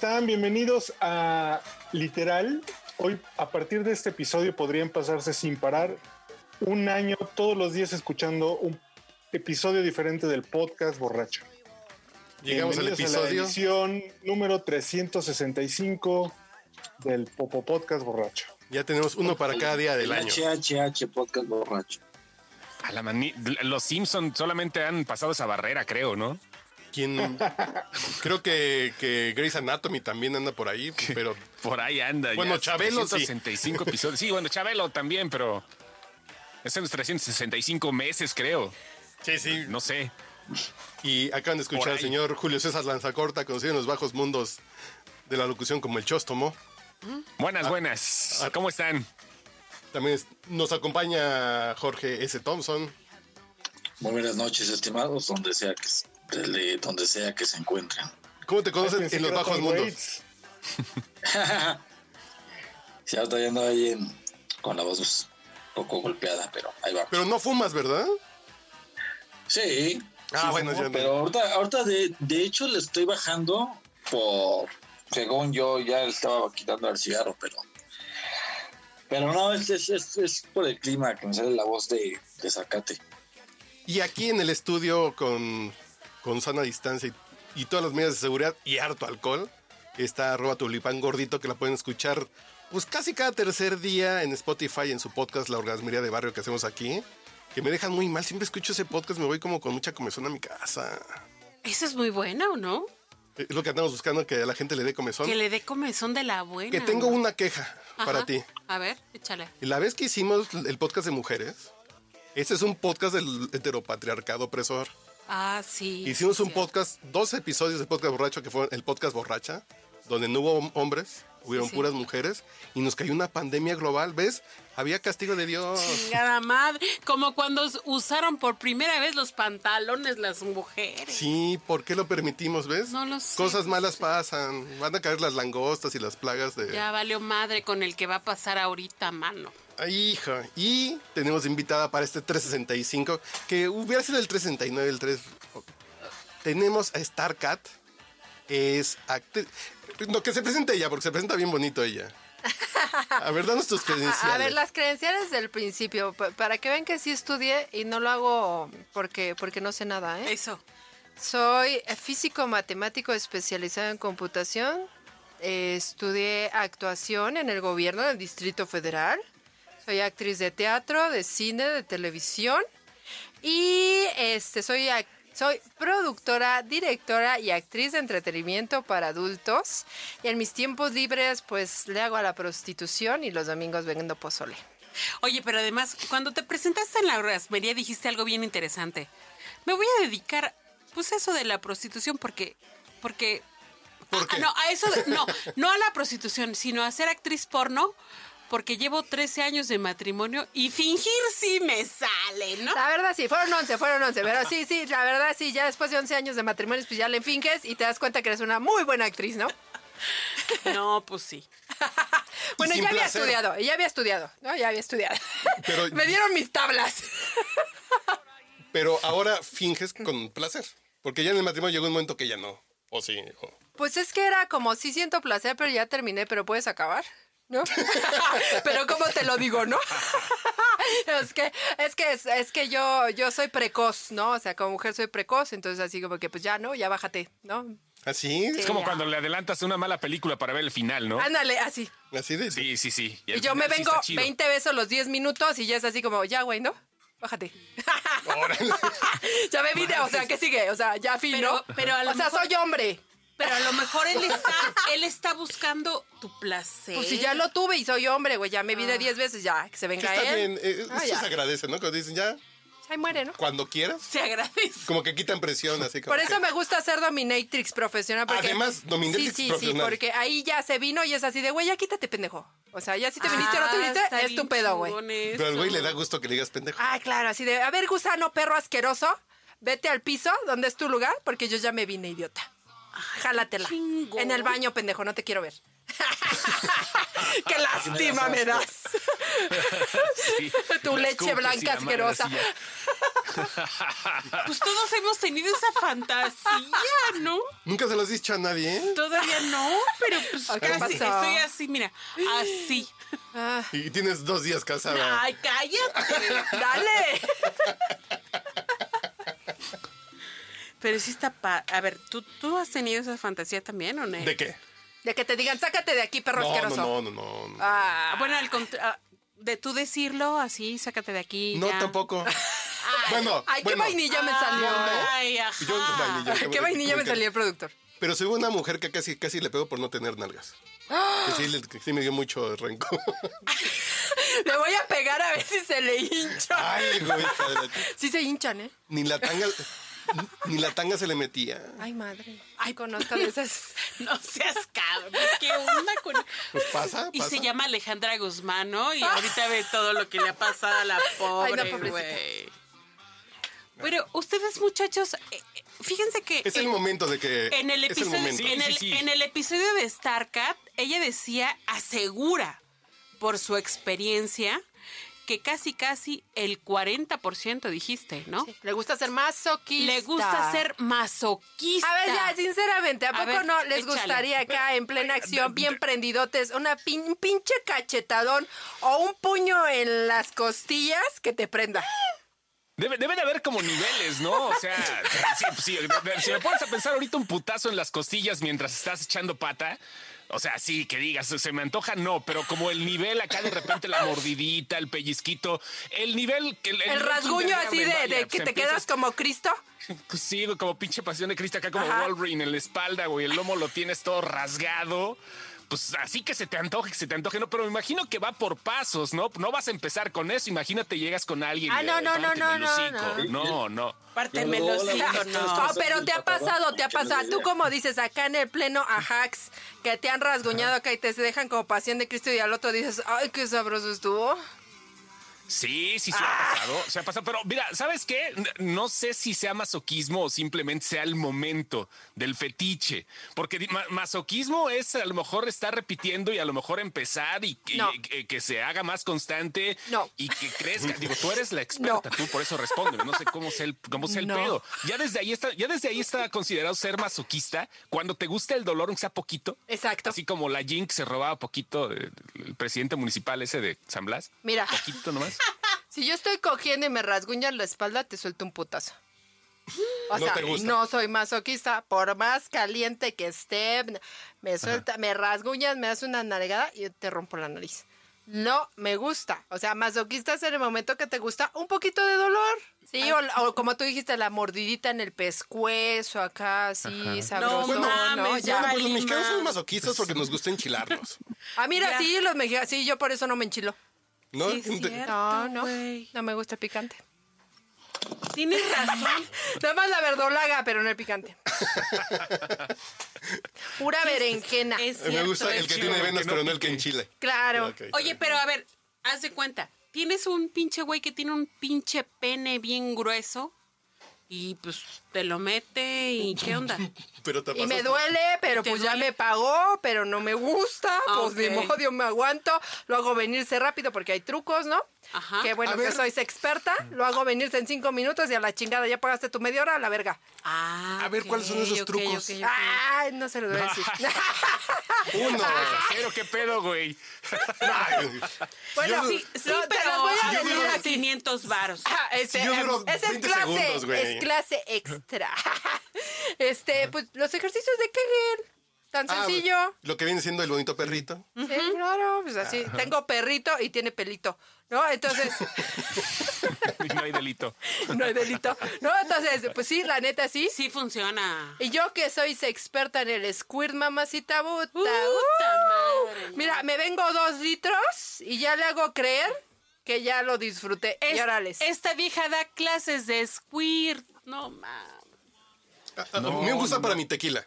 Jóvenes, ¿cómo están? Bienvenidos a Literal. Hoy, a partir de este episodio, podrían pasarse sin parar un año todos los días escuchando un episodio diferente del podcast Borracho. Llegamos al Bienvenidos a la episodio. edición número 365 del Popo Podcast Borracho. Ya tenemos uno para cada día del El año. HHH Podcast Borracho. A la mani- los Simpsons solamente han pasado esa barrera, creo, ¿no? Quien creo que, que Grey's Anatomy también anda por ahí, pero Por ahí anda. Bueno, ya, Chabelo sí. 365 episodios. Sí, bueno, Chabelo también, pero. Es en los 365 meses, creo. sí, sí. No sé. Y acaban de escuchar al señor Julio César Lanzacorta, conocido en los bajos mundos de la locución como el Chóstomo. Buenas, buenas. ah. ¿Cómo están? También es- nos acompaña Jorge S. Thompson. Muy buenas noches, estimados, donde sea que, s- de- donde sea que se encuentren. ¿Cómo te conocen en los bajos mundos? Ya ando ahí en- con la voz un poco golpeada, pero ahí va. Pero no fumas, ¿verdad? Sí, Ah, sí, bueno, fumo, ya no. pero ahorita, ahorita de, de hecho le estoy bajando por, según yo, ya le estaba quitando el cigarro, pero pero no, es, es, es, es por el clima que me sale la voz de, de Zacate. Y aquí en el estudio con, con sana distancia y, y todas las medidas de seguridad y harto alcohol, está arroba tulipán gordito que la pueden escuchar pues casi cada tercer día en Spotify en su podcast La Orgasmería de Barrio que hacemos aquí. Que me dejan muy mal, siempre escucho ese podcast, me voy como con mucha comezón a mi casa. Esa es muy buena, ¿o no? Es lo que andamos buscando, que a la gente le dé comezón. Que le dé comezón de la buena. Que tengo una queja para ti. A ver, échale. La vez que hicimos el podcast de mujeres, este es un podcast del heteropatriarcado opresor. Ah, sí. Hicimos sí, un sí. podcast, dos episodios del podcast borracho, que fue el podcast borracha, donde no hubo hom- hombres, hubieron Sí, puras mujeres, y nos cayó una pandemia global, ¿ves? Había castigo de Dios. Chingada madre. Como cuando us- usaron por primera vez los pantalones las mujeres. Sí, ¿por qué lo permitimos, ves? No lo sé, Cosas malas pasan, van a caer las langostas y las plagas de... Ya valió madre con el que va a pasar ahorita, mano. Ay, hija. Y tenemos invitada para este 365, que hubiera sido el 369, el 3... Tenemos a Starcat, es actriz... No, que se presente ella, porque se presenta bien bonito ella. A ver, danos tus credenciales. A, a ver, las credenciales del principio, pa- para que vean que sí estudié y no lo hago porque, porque no sé nada, ¿eh? Eso. Soy físico matemático especializado en computación. Eh, estudié actuación en el gobierno del Distrito Federal. Soy actriz de teatro, de cine, de televisión. Y este soy ac- soy productora, directora y actriz de entretenimiento para adultos. Y en mis tiempos libres, pues le hago a la prostitución y los domingos vendo pozole. Oye, pero además, cuando te presentaste en la rasmería dijiste algo bien interesante. Me voy a dedicar, pues eso de la prostitución, porque, porque, ¿Por Ah, no, a eso, no, no a la prostitución, sino a ser actriz porno, porque llevo 13 años de matrimonio y fingir sí me sale, ¿no? La verdad sí, fueron 11, fueron 11, pero sí, sí, la verdad sí, ya después de 11 años de matrimonio, pues ya le finges y te das cuenta que eres una muy buena actriz, ¿no? No, pues sí. Bueno, ya había placer. estudiado, ya había estudiado, ¿no? Ya había estudiado. Pero- Me dieron mis tablas. Pero ahora finges con placer. Porque ya en el matrimonio llegó un momento que ya no. O sí. o- Pues es que era como, sí siento placer, pero ya terminé, pero puedes acabar. ¿No? pero cómo te lo digo, ¿no? es que, es que, es, es que yo, yo soy precoz, ¿no? O sea, como mujer soy precoz, entonces así como que pues ya, ¿no? Ya bájate, ¿no? ¿Así? Es como ya. cuando le adelantas una mala película para ver el final, ¿no? Ándale, así. Así de... Sí, sí, sí. Y yo me vengo está chido. 20 besos los 10 minutos y ya es así como, ya, güey, ¿no? Bájate. Órale. ya me vine, o sea, ¿qué sigue? O sea, ya fin, Pero- ¿no? pero a lo o sea, mejor- soy hombre. Pero a lo mejor él está, él está buscando tu placer. Pues si ya lo tuve y soy hombre, güey, ya me vine 10 veces, ya, que se venga está él. bien. eh, Ah, eso ya. se agradece, ¿no? Cuando dicen ya, Ahí muere, ¿no? cuando quieras. Se agradece. Como que quitan presión, así como Por eso que- me gusta ser dominatrix profesional. Porque, Además, dominatrix sí, sí, profesional. Sí, porque ahí ya se vino y es así de, güey, ya quítate, pendejo. O sea, ya si te viniste o no te Ah, viniste, es tu pedo, güey. Pero al güey le da gusto que le digas pendejo. Ah, claro, así de, a ver, gusano, perro asqueroso, vete al piso, donde es tu lugar, porque yo ya me vine, idiota. Jálatela. chingón. En el baño, pendejo, no te quiero ver. Qué lástima me das. Sí, tu leche blanca asquerosa. Pues todos hemos tenido esa fantasía, ¿no? Nunca se lo has dicho a nadie, ¿eh? Todavía no, pero pues ¿Qué casi pasó? estoy así, mira, así. Ah, Y tienes dos días casada. Ay, cállate. dale. Pero sí está pa... A ver, ¿tú, ¿tú has tenido esa fantasía también o no? ¿De qué? De que te digan, sácate de aquí, perro No, no, asqueroso. no, no, no. No, Ah, Ah, Bueno, al contra- ah, de tú decirlo así, sácate de aquí. No, ya. tampoco. bueno, Ay, qué vainilla me salió. Ay, ajá. Yo vainilla, qué vainilla me salió el productor. Pero soy una mujer que casi, casi le pego por no tener nalgas. Que sí, que sí me dio mucho rencor. Le voy a pegar a ver si se le hincha. Ay, güey. Sí se hinchan, ¿eh? Ni la tanga, ni la tanga se le metía. Ay, madre. Ay, conozco de esas. No seas cabrón. ¿Qué onda con.? Pues pasa, Y se llama Alejandra Guzmán, ¿no? Y ahorita ve todo lo que le ha pasado a la pobre, Ay, no, güey. Pero ustedes, muchachos, eh, eh, fíjense que. Es el en- momento de que. En el, es el episodio, momento. en, Sí, el, sí, sí. en el episodio de StarCat, ella decía, asegura por su experiencia, que casi, casi el 40% dijiste, ¿no? Le gusta ser masoquista. Le gusta ser masoquista. A ver, ya, sinceramente, ¿a A poco ver, no les échale. gustaría acá en plena acción, bien prendidotes, una pin- un pinche cachetadón o un puño en las costillas que te prenda? Debe, debe de haber como niveles, ¿no? O sea, si, si- si me pones a pensar ahorita un putazo en las costillas mientras estás echando pata, o sea, sí, que digas, se me antoja, no, pero como el nivel acá de repente la mordidita, el pellizquito, el nivel... El, El rasguño así de, vaya, de pues que te empiezas- quedas como Cristo. Sí, como pinche pasión de Cristo acá como Ajá. Wolverine en la espalda, güey. El lomo lo tienes todo rasgado. Pues así que se te antoje, que se te antoje, no, pero me imagino que va por pasos, ¿no? No vas a empezar con eso, imagínate llegas con alguien. Ah, y, no, no, no, no, no, hocico. No, no. Párteme los hijos, no. No, pero te ha pasado, te ha pasado. Tú como dices, acá en el pleno ajax, que te han rasguñado acá y te dejan como pasión de Cristo y al otro dices, ay, qué sabroso estuvo. Sí, sí, se ha pasado, se ha pasado. Pero mira, ¿sabes qué? No sé si sea masoquismo o simplemente sea el momento del fetiche. Porque ma- masoquismo es a lo mejor estar repitiendo y a lo mejor empezar y que, No. y que- se haga más constante No. y que crezca. Digo, tú eres la experta, tú por eso responde. No sé cómo sea el, cómo sea el pedo. Ya desde ahí está, ya desde ahí está considerado ser masoquista cuando te gusta el dolor, aunque sea poquito. Exacto. Así como la Jin que se robaba poquito, eh, el presidente municipal ese de San Blas. Mira, Poquito nomás. Si yo estoy cogiendo y me rasguñan la espalda, te suelto un putazo. O No sea, te gusta. no soy masoquista. Por más caliente que esté, me suelta, me rasguñas, me das una nalgada y yo te rompo la nariz. No me gusta. O sea, masoquista es en el momento que te gusta un poquito de dolor. Sí, o, o como tú dijiste, la mordidita en el pescuezo acá, así, sabroso. No ¿no? mames, Ya. Bueno, pues los mexicanos son masoquistas porque nos gusta enchilarnos. Ah, mira, Ya. sí, los mexicanos, sí, yo por eso no me enchilo. ¿No? Sí, es cierto. No, no, no me gusta el picante. Tienes razón. Nada más la verdolaga, pero no el picante. Pura berenjena. Es me gusta el es que tiene venas, que no pero no el que pique. enchile. Claro. Oye, pero a ver, haz de cuenta. Tienes un pinche güey que tiene un pinche pene bien grueso y pues te lo mete y ¿qué onda? Pero te Y me duele, pero ¿Te pues ya me pagó, pero no me gusta, pues de ok. modo me aguanto, lo hago venirse rápido porque hay trucos, ¿no? Ajá. Que bueno A que ver. sois experta, lo hago venirse en cinco minutos y a la chingada ya pagaste tu media hora a la verga. Ah, A ver, ¿cuáles son esos trucos? Ay, no se lo voy a decir. Uno. Pero qué pedo, güey. bueno, Yo- sí, Sí, no, te pero las voy a decir. 500 varos. Ah, este, Si yo duro em, esa es 20 clase, segundos, güey. es clase extra. este, pues los ejercicios de Kegel, tan Ah, sencillo. Lo que viene siendo el bonito perrito. Sí, claro, pues así. Tengo perrito y tiene pelito, ¿no? Entonces, No hay delito. no hay delito. No, entonces, pues sí, la neta sí. Sí funciona. Y yo que soy experta en el squirt, mamacita buta. Puta uh, madre. Mira, me vengo dos litros y ya le hago creer que ya lo disfruté. Es- y órales. esta vieja da clases de squirt. No mames. A- a mí me gusta para mi tequila.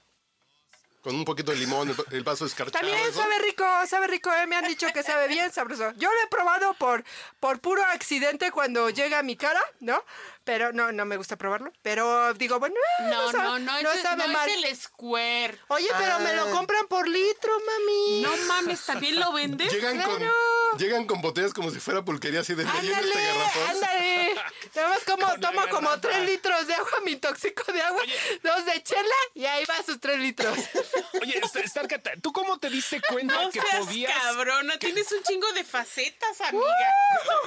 Con un poquito de limón, el, vaso escarchado. También sabe rico, sabe rico, eh, me han dicho que sabe bien sabroso. Yo lo he probado por, por puro accidente cuando llega a mi cara, ¿no? Pero no, no me gusta probarlo. Pero digo, bueno, eh, No, sabe- no, no, ese- sabe no mal. es el squirt. Oye, pero me lo Ah. compran por litro, mami. No mames, ¿también lo vendes? Llegan con, Claro. Llegan con botellas como si fuera pulquería así de llena Ándale, este garrafón. ándale. Nada más como Con tomo como tres litros de agua, me intoxico de agua, dos de chela y ahí va sus tres litros. Oye, Star- Starcat, ¿tú cómo te diste cuenta No que seas podías... cabrona, tienes un chingo de facetas, amiga.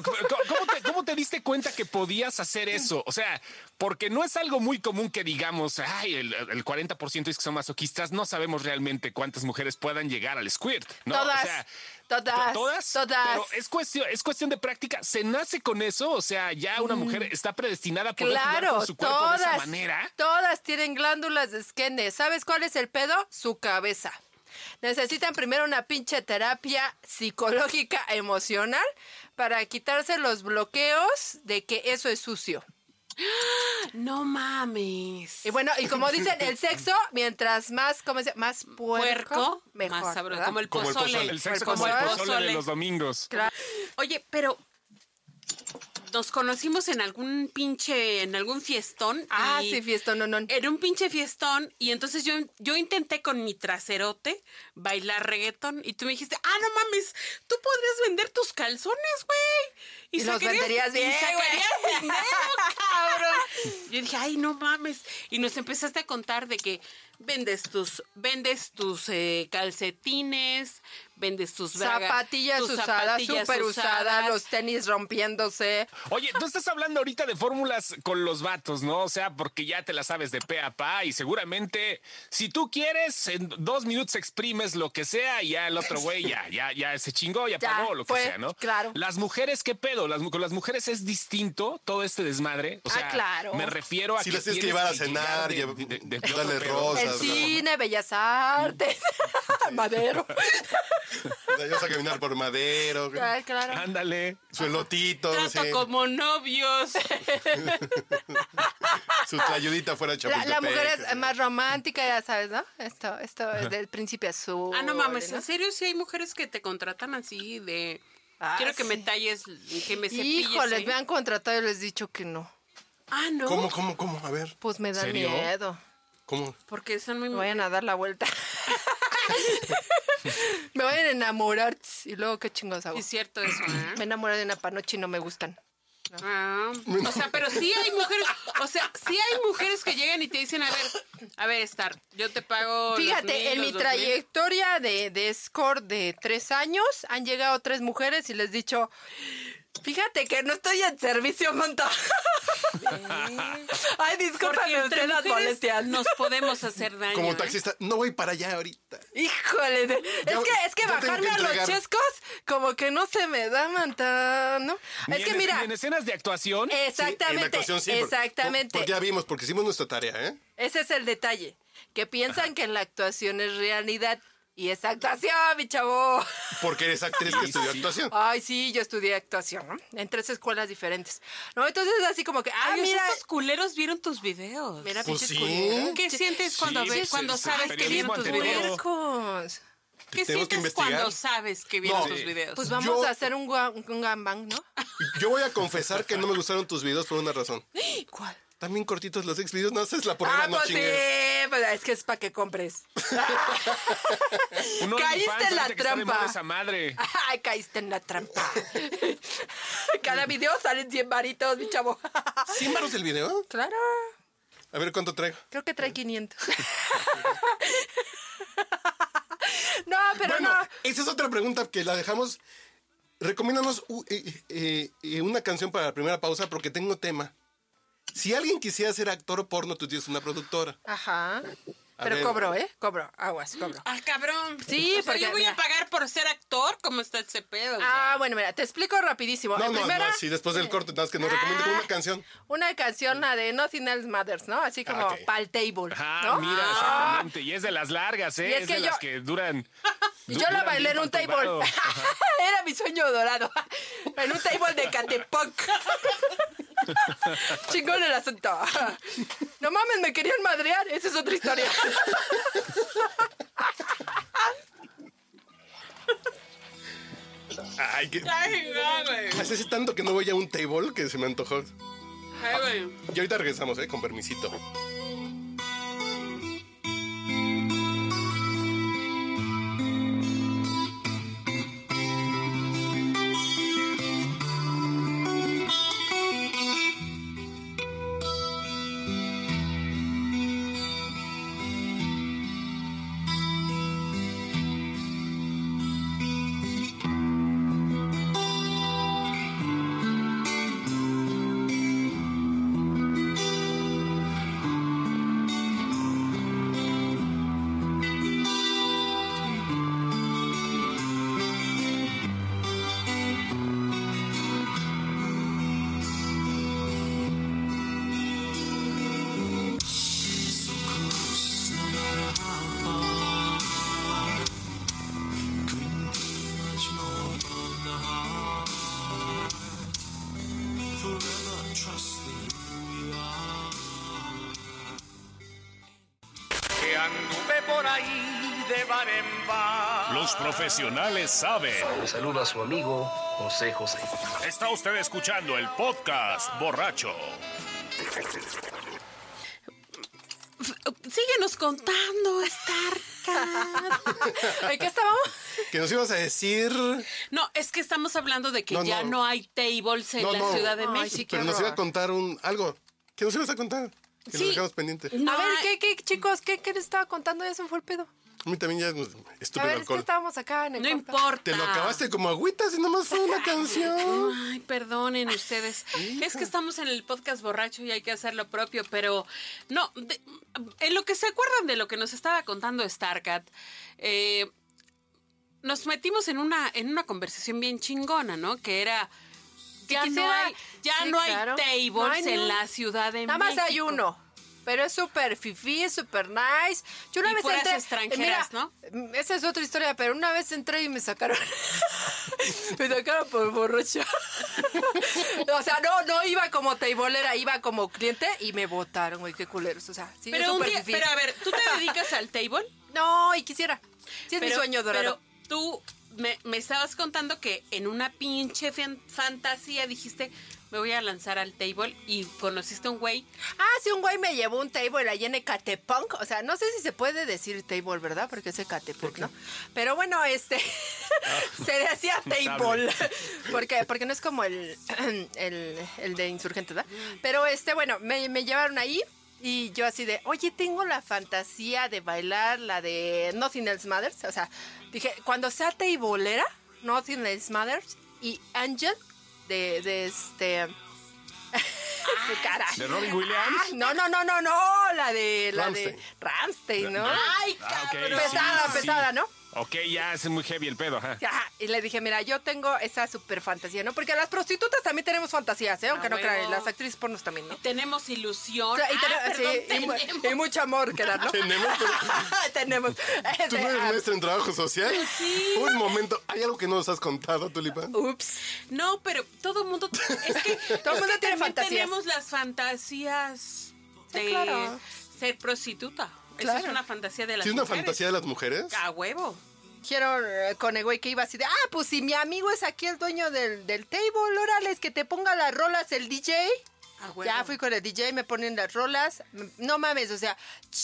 ¿Cómo, cómo te, cómo te diste cuenta que podías hacer eso? O sea, porque no es algo muy común que digamos, ay, el, el 40% es que son masoquistas, no sabemos realmente cuántas mujeres puedan llegar al squirt, ¿no? Todas, O sea, todas, todas, todas. Pero es cuestión, es cuestión de práctica. ¿Se nace con eso? O sea, ya una mujer está predestinada a poder jugar Mm. Claro, con su cuerpo de esa todas, manera. todas tienen glándulas de Skene. ¿Sabes cuál es el pedo? Su cabeza. Necesitan primero una pinche terapia psicológica emocional para quitarse los bloqueos de que eso es sucio. No mames. Y bueno, y como dicen, el sexo, mientras más, ¿cómo se llama? Más puerco, Puerco, mejor. más sabroso, ¿verdad? como el Como el pozole. pozole. El sexo Como como el el pozole de pozole. los domingos. Claro. Oye, pero nos conocimos en algún pinche, en algún fiestón. Ah, y sí, fiesta, no, no. Era un pinche fiestón y entonces yo, yo intenté con mi traserote bailar reggaetón y tú me dijiste, ah, no mames, tú podrías vender tus calzones, güey. Y los venderías bien, Y sacarías güey. dinero, cabrón. Yo dije, ay, no mames. Y nos empezaste a contar de que vendes tus, vendes tus eh, calcetines, vendes tus bragas, Zapatillas tus usadas, zapatillas súper usadas, usadas. los tenis rompiéndose. Oye, tú estás hablando ahorita de fórmulas con los vatos, ¿no? O sea, porque ya te la sabes de pe a pa y seguramente si tú quieres, en dos minutos exprimes lo que sea y ya el otro güey ya, ya, ya se chingó, ya, Ya, pagó, lo fue, que sea, ¿no? claro. Las mujeres, ¿qué pedo? Las, con las mujeres es distinto todo este desmadre. O Ah, claro. me refiero a Si que las tienes que llevar a cenar, de- de- de darle rosas. El cine, bellas artes, madero. Ibas a caminar por madero, claro. Ándale. su elotito, Trato sí, como novios. su tlayudita fuera de La, la mujer Chapultepec. es más romántica, ya sabes, ¿no? Esto, esto es del príncipe azul. Ah, no mames, ¿no? ¿en serio sí hay mujeres que te contratan así de... Ah, Quiero que me talles, que me cepilles. Híjoles, ahí"? me han contratado y les he dicho que no. Ah, ¿no? ¿Cómo, cómo, cómo? A ver, Pues me da ¿Serio? miedo. ¿cómo? Porque son muy... Vayan a dar la vuelta. me vayan a enamorar y luego qué chingos hago. Es cierto eso, ¿eh? Me enamoré de una panoche y no me gustan. Ah, o sea, pero sí hay mujeres, o sea, sí hay mujeres que llegan y te dicen, a ver, a ver, Star, yo te pago. Fíjate, mil, en mi dos mil". trayectoria de, de score de tres años han llegado tres mujeres y les he dicho, fíjate que no estoy en servicio, monta. Ay, discúlpame usted las molestias. nos podemos hacer daño. Como ¿eh? taxista, no voy para allá ahorita. Híjole, de- Ya- es que, es que bajarme que a los chescos como que no se me da, manta, ¿no? Ni Es que en- mira, en escenas de actuación. Sí, en la exactamente, actuación sí, exactamente. Porque ya vimos, porque hicimos nuestra tarea, ¿eh? Ese es el detalle, que piensan que la actuación es realidad y es actuación, mi chavo. Porque eres actriz que estudió actuación. Ay, sí, yo estudié actuación, ¿no? En tres escuelas diferentes. No, entonces así como que, ah, Ay, mira, esos culeros vieron tus videos. mira, Pues pinches sí. culeros. ¿Qué sientes cuando, Sí, ves, sí, cuando sí, sabes que vieron tus videos? ¿Qué que sientes investigar. cuando sabes que vieron No. tus videos? Pues vamos Yo- a hacer un, un gambang, ¿no? Yo voy a confesar que no me gustaron tus videos por una razón. ¿Cuál? También cortitos los ex videos, no haces la porrera, Ah, no pues chingues. sí, pues es que es para que compres. Un Caíste OnlyFans, en la ahorita que está de moda trampa. esa madre. Ay, caíste en la trampa. Cada video salen 100 varitos, mi chavo. ¿100 baros el video? Claro, A ver cuánto traigo. creo que trae 500. no, pero bueno, no. esa es otra pregunta que la dejamos. Recomiéndanos uh, eh, eh, eh, una canción para la primera pausa porque tengo tema. Si alguien quisiera ser actor porno, tú tienes una productora. Ajá. A Pero ver. cobro, ¿eh? Cobro. Aguas, cobro. Ah, cabrón. Sí, O sea, porque, yo voy mira. a pagar por ser actor. ¿Cómo está ese pedo? Ah, bueno, mira, te explico rapidísimo. No, En no, primera, no, sí, después del corte, nada más que nos recomiende con una canción. una canción, la de Nothing Else Matters, ¿no? Así como Ah, pal table, Ah, ¿no? mira, exactamente. Y es de las largas, ¿eh? Y es es, que de yo- las que duran. Yo la duran bailé bien en un table. Era mi sueño dorado. En un table de Catepunk. Chingón el asunto. No mames, me querían madrear. Esa es otra historia. Ay, que. Ay, güey. Hace tanto que no voy a un table que se me antojó. Ay, güey. Y ahorita regresamos, ¿eh? Con permisito. Profesionales saben. Le saluda a su amigo José José. Está usted escuchando el podcast borracho. Síguenos contando, Starcat. ¿En qué estábamos? Que nos ibas a decir. No, es que estamos hablando de que No, ya no. no, hay tables en No, la no. Ciudad de Ay, México. sí, Pero nos iba a contar un algo. ¿Qué nos ibas a contar? Que Sí. dejamos pendiente. No a ver, ¿qué, qué, chicos? ¿Qué, ¿Qué les estaba contando? Ya se me fue el pedo. A mí también ya es A estúpido ver, es que estábamos acá en el No importa. Te lo acabaste como agüitas y nomás fue una canción. Ay, perdonen ustedes. Es que estamos en el podcast borracho y hay que hacer lo propio, pero no, de- en lo que se acuerdan de lo que nos estaba contando Starcat, eh, nos metimos en una, en una conversación bien chingona, ¿no? Que era, ya no hay, ya sí, no hay claro. tables No hay ni en la Ciudad de Nada México. más hay uno. Pero es súper fifí, súper nice. Yo una Y vez entré. extranjeras, mira, Esa es otra historia, pero una vez entré y me sacaron. me sacaron por borracha. o sea, no, no iba como teibolera, iba como cliente y me votaron, güey, qué culeros. O sea, sí, Pero, un día, pero a ver, ¿tú te dedicas al table? No, y quisiera. Sí, es mi sueño dorado. Pero tú me, me estabas contando que en una pinche fan- fantasía dijiste, me voy a lanzar al table y conociste a un güey. Ah, sí, un güey me llevó un table allí en Ecatepunk. O sea, no sé si se puede decir table, ¿verdad? Porque es Ecatepec, ¿no? Pero bueno, este. se decía table. porque, porque no es como el, el, el de insurgente, ¿verdad? Pero este, bueno, me, me llevaron ahí. Y yo así de, oye, tengo la fantasía de bailar la de Nothing Else Matters. O sea, dije, cuando sea tableera, Nothing Else Matters y Angel de, de este... su cara. ¿De Robin Williams? No, no, no, no, no, la de la Rammstein. de Ramstein, ¿no? ¡Ay, Ah, pesada, sí, sí. pesada, ¿no? Ok, ya es muy heavy el pedo, ajá. Ajá, y le dije, mira, yo tengo esa super fantasía, ¿no? Porque las prostitutas también tenemos fantasías, ¿eh? Aunque A no crean, las actrices pornos también, ¿no? Tenemos ilusión. O sea, y, Ah, tenemos- perdón, sí, y mu- tenemos. y mucho amor que dar, ¿no? Tenemos, pero tenemos. tú Este, no eres ah, maestra en trabajo social. Un momento, ¿hay algo que no nos has contado, Tulipán? Ups. No, pero todo el mundo. Es que. Todo el mundo tiene también fantasías. Tenemos las fantasías de claro. ser prostituta. Esa Claro. es una fantasía de las ¿Sí es una mujeres. fantasía de las mujeres? A huevo. Quiero eh, con el güey que iba así de, ah, pues si mi amigo es aquí el dueño del, del table, órale, es que te ponga las rolas el DJ. A huevo. Ya fui con el DJ, me ponen las rolas. No mames, o sea,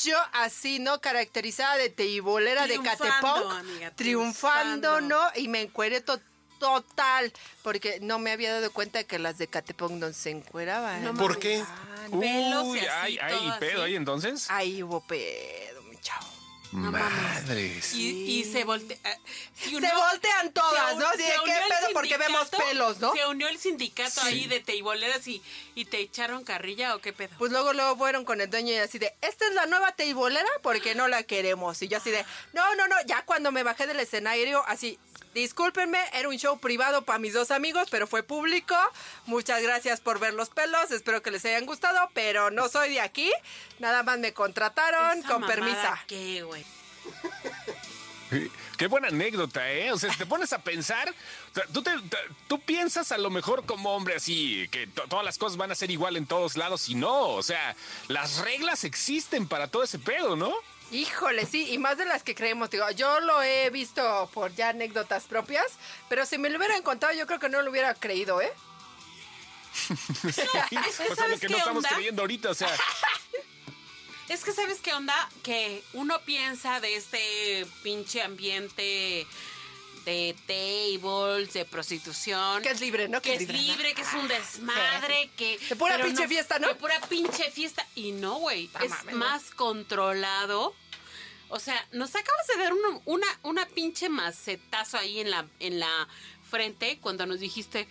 yo así, ¿no? Caracterizada de teibolera de Catepong. amiga, triunfando, triunfando. ¿no? Y me encueré to- total. Porque no me había dado cuenta que las de Catepong no se encueraban. No ¿Por mames. Qué? Pelos y Uy, así, hay, hay todo pedo así. ahí entonces. Ahí hubo pedo. No. Madres. Y, y se voltea. Se voltean todas, se ¿no? un- Así de, se ¿qué pedo? Porque vemos pelos, ¿no? Se unió el sindicato ahí de teiboleras y, y te echaron carrilla o qué pedo. Pues luego, luego fueron con el dueño y así de, esta es la nueva teibolera porque no la queremos. Y yo así de, no, no, no, ya cuando me bajé del escenario, así, discúlpenme, era un show privado para mis dos amigos, pero fue público. Muchas gracias por ver los pelos, espero que les hayan gustado, pero no soy de aquí. Nada más me contrataron Esa con permisa. ¿Qué, güey? Qué buena anécdota, ¿eh? O sea, si te pones a pensar, o sea, tú, te- te- tú piensas a lo mejor como hombre así, que to- todas las cosas van a ser igual en todos lados y no, o sea, las reglas existen para todo ese pedo, ¿no? Híjole, sí, y más de las que creemos. Digo, yo lo he visto por ya anécdotas propias, pero si me lo hubieran contado, yo creo que no lo hubiera creído, ¿eh? O sea, lo ¿Sabes que no estamos creyendo ahorita, o sea, Es que, ¿sabes qué onda? Que uno piensa de este pinche ambiente de tables, de prostitución. Que es libre, ¿no? Que es libre, que es un desmadre, que... De pura pinche fiesta, ¿no? De pura pinche fiesta. Y no, güey, es más controlado. O sea, nos acabas de dar una, una, una pinche macetazo ahí en la, en la frente cuando nos dijiste,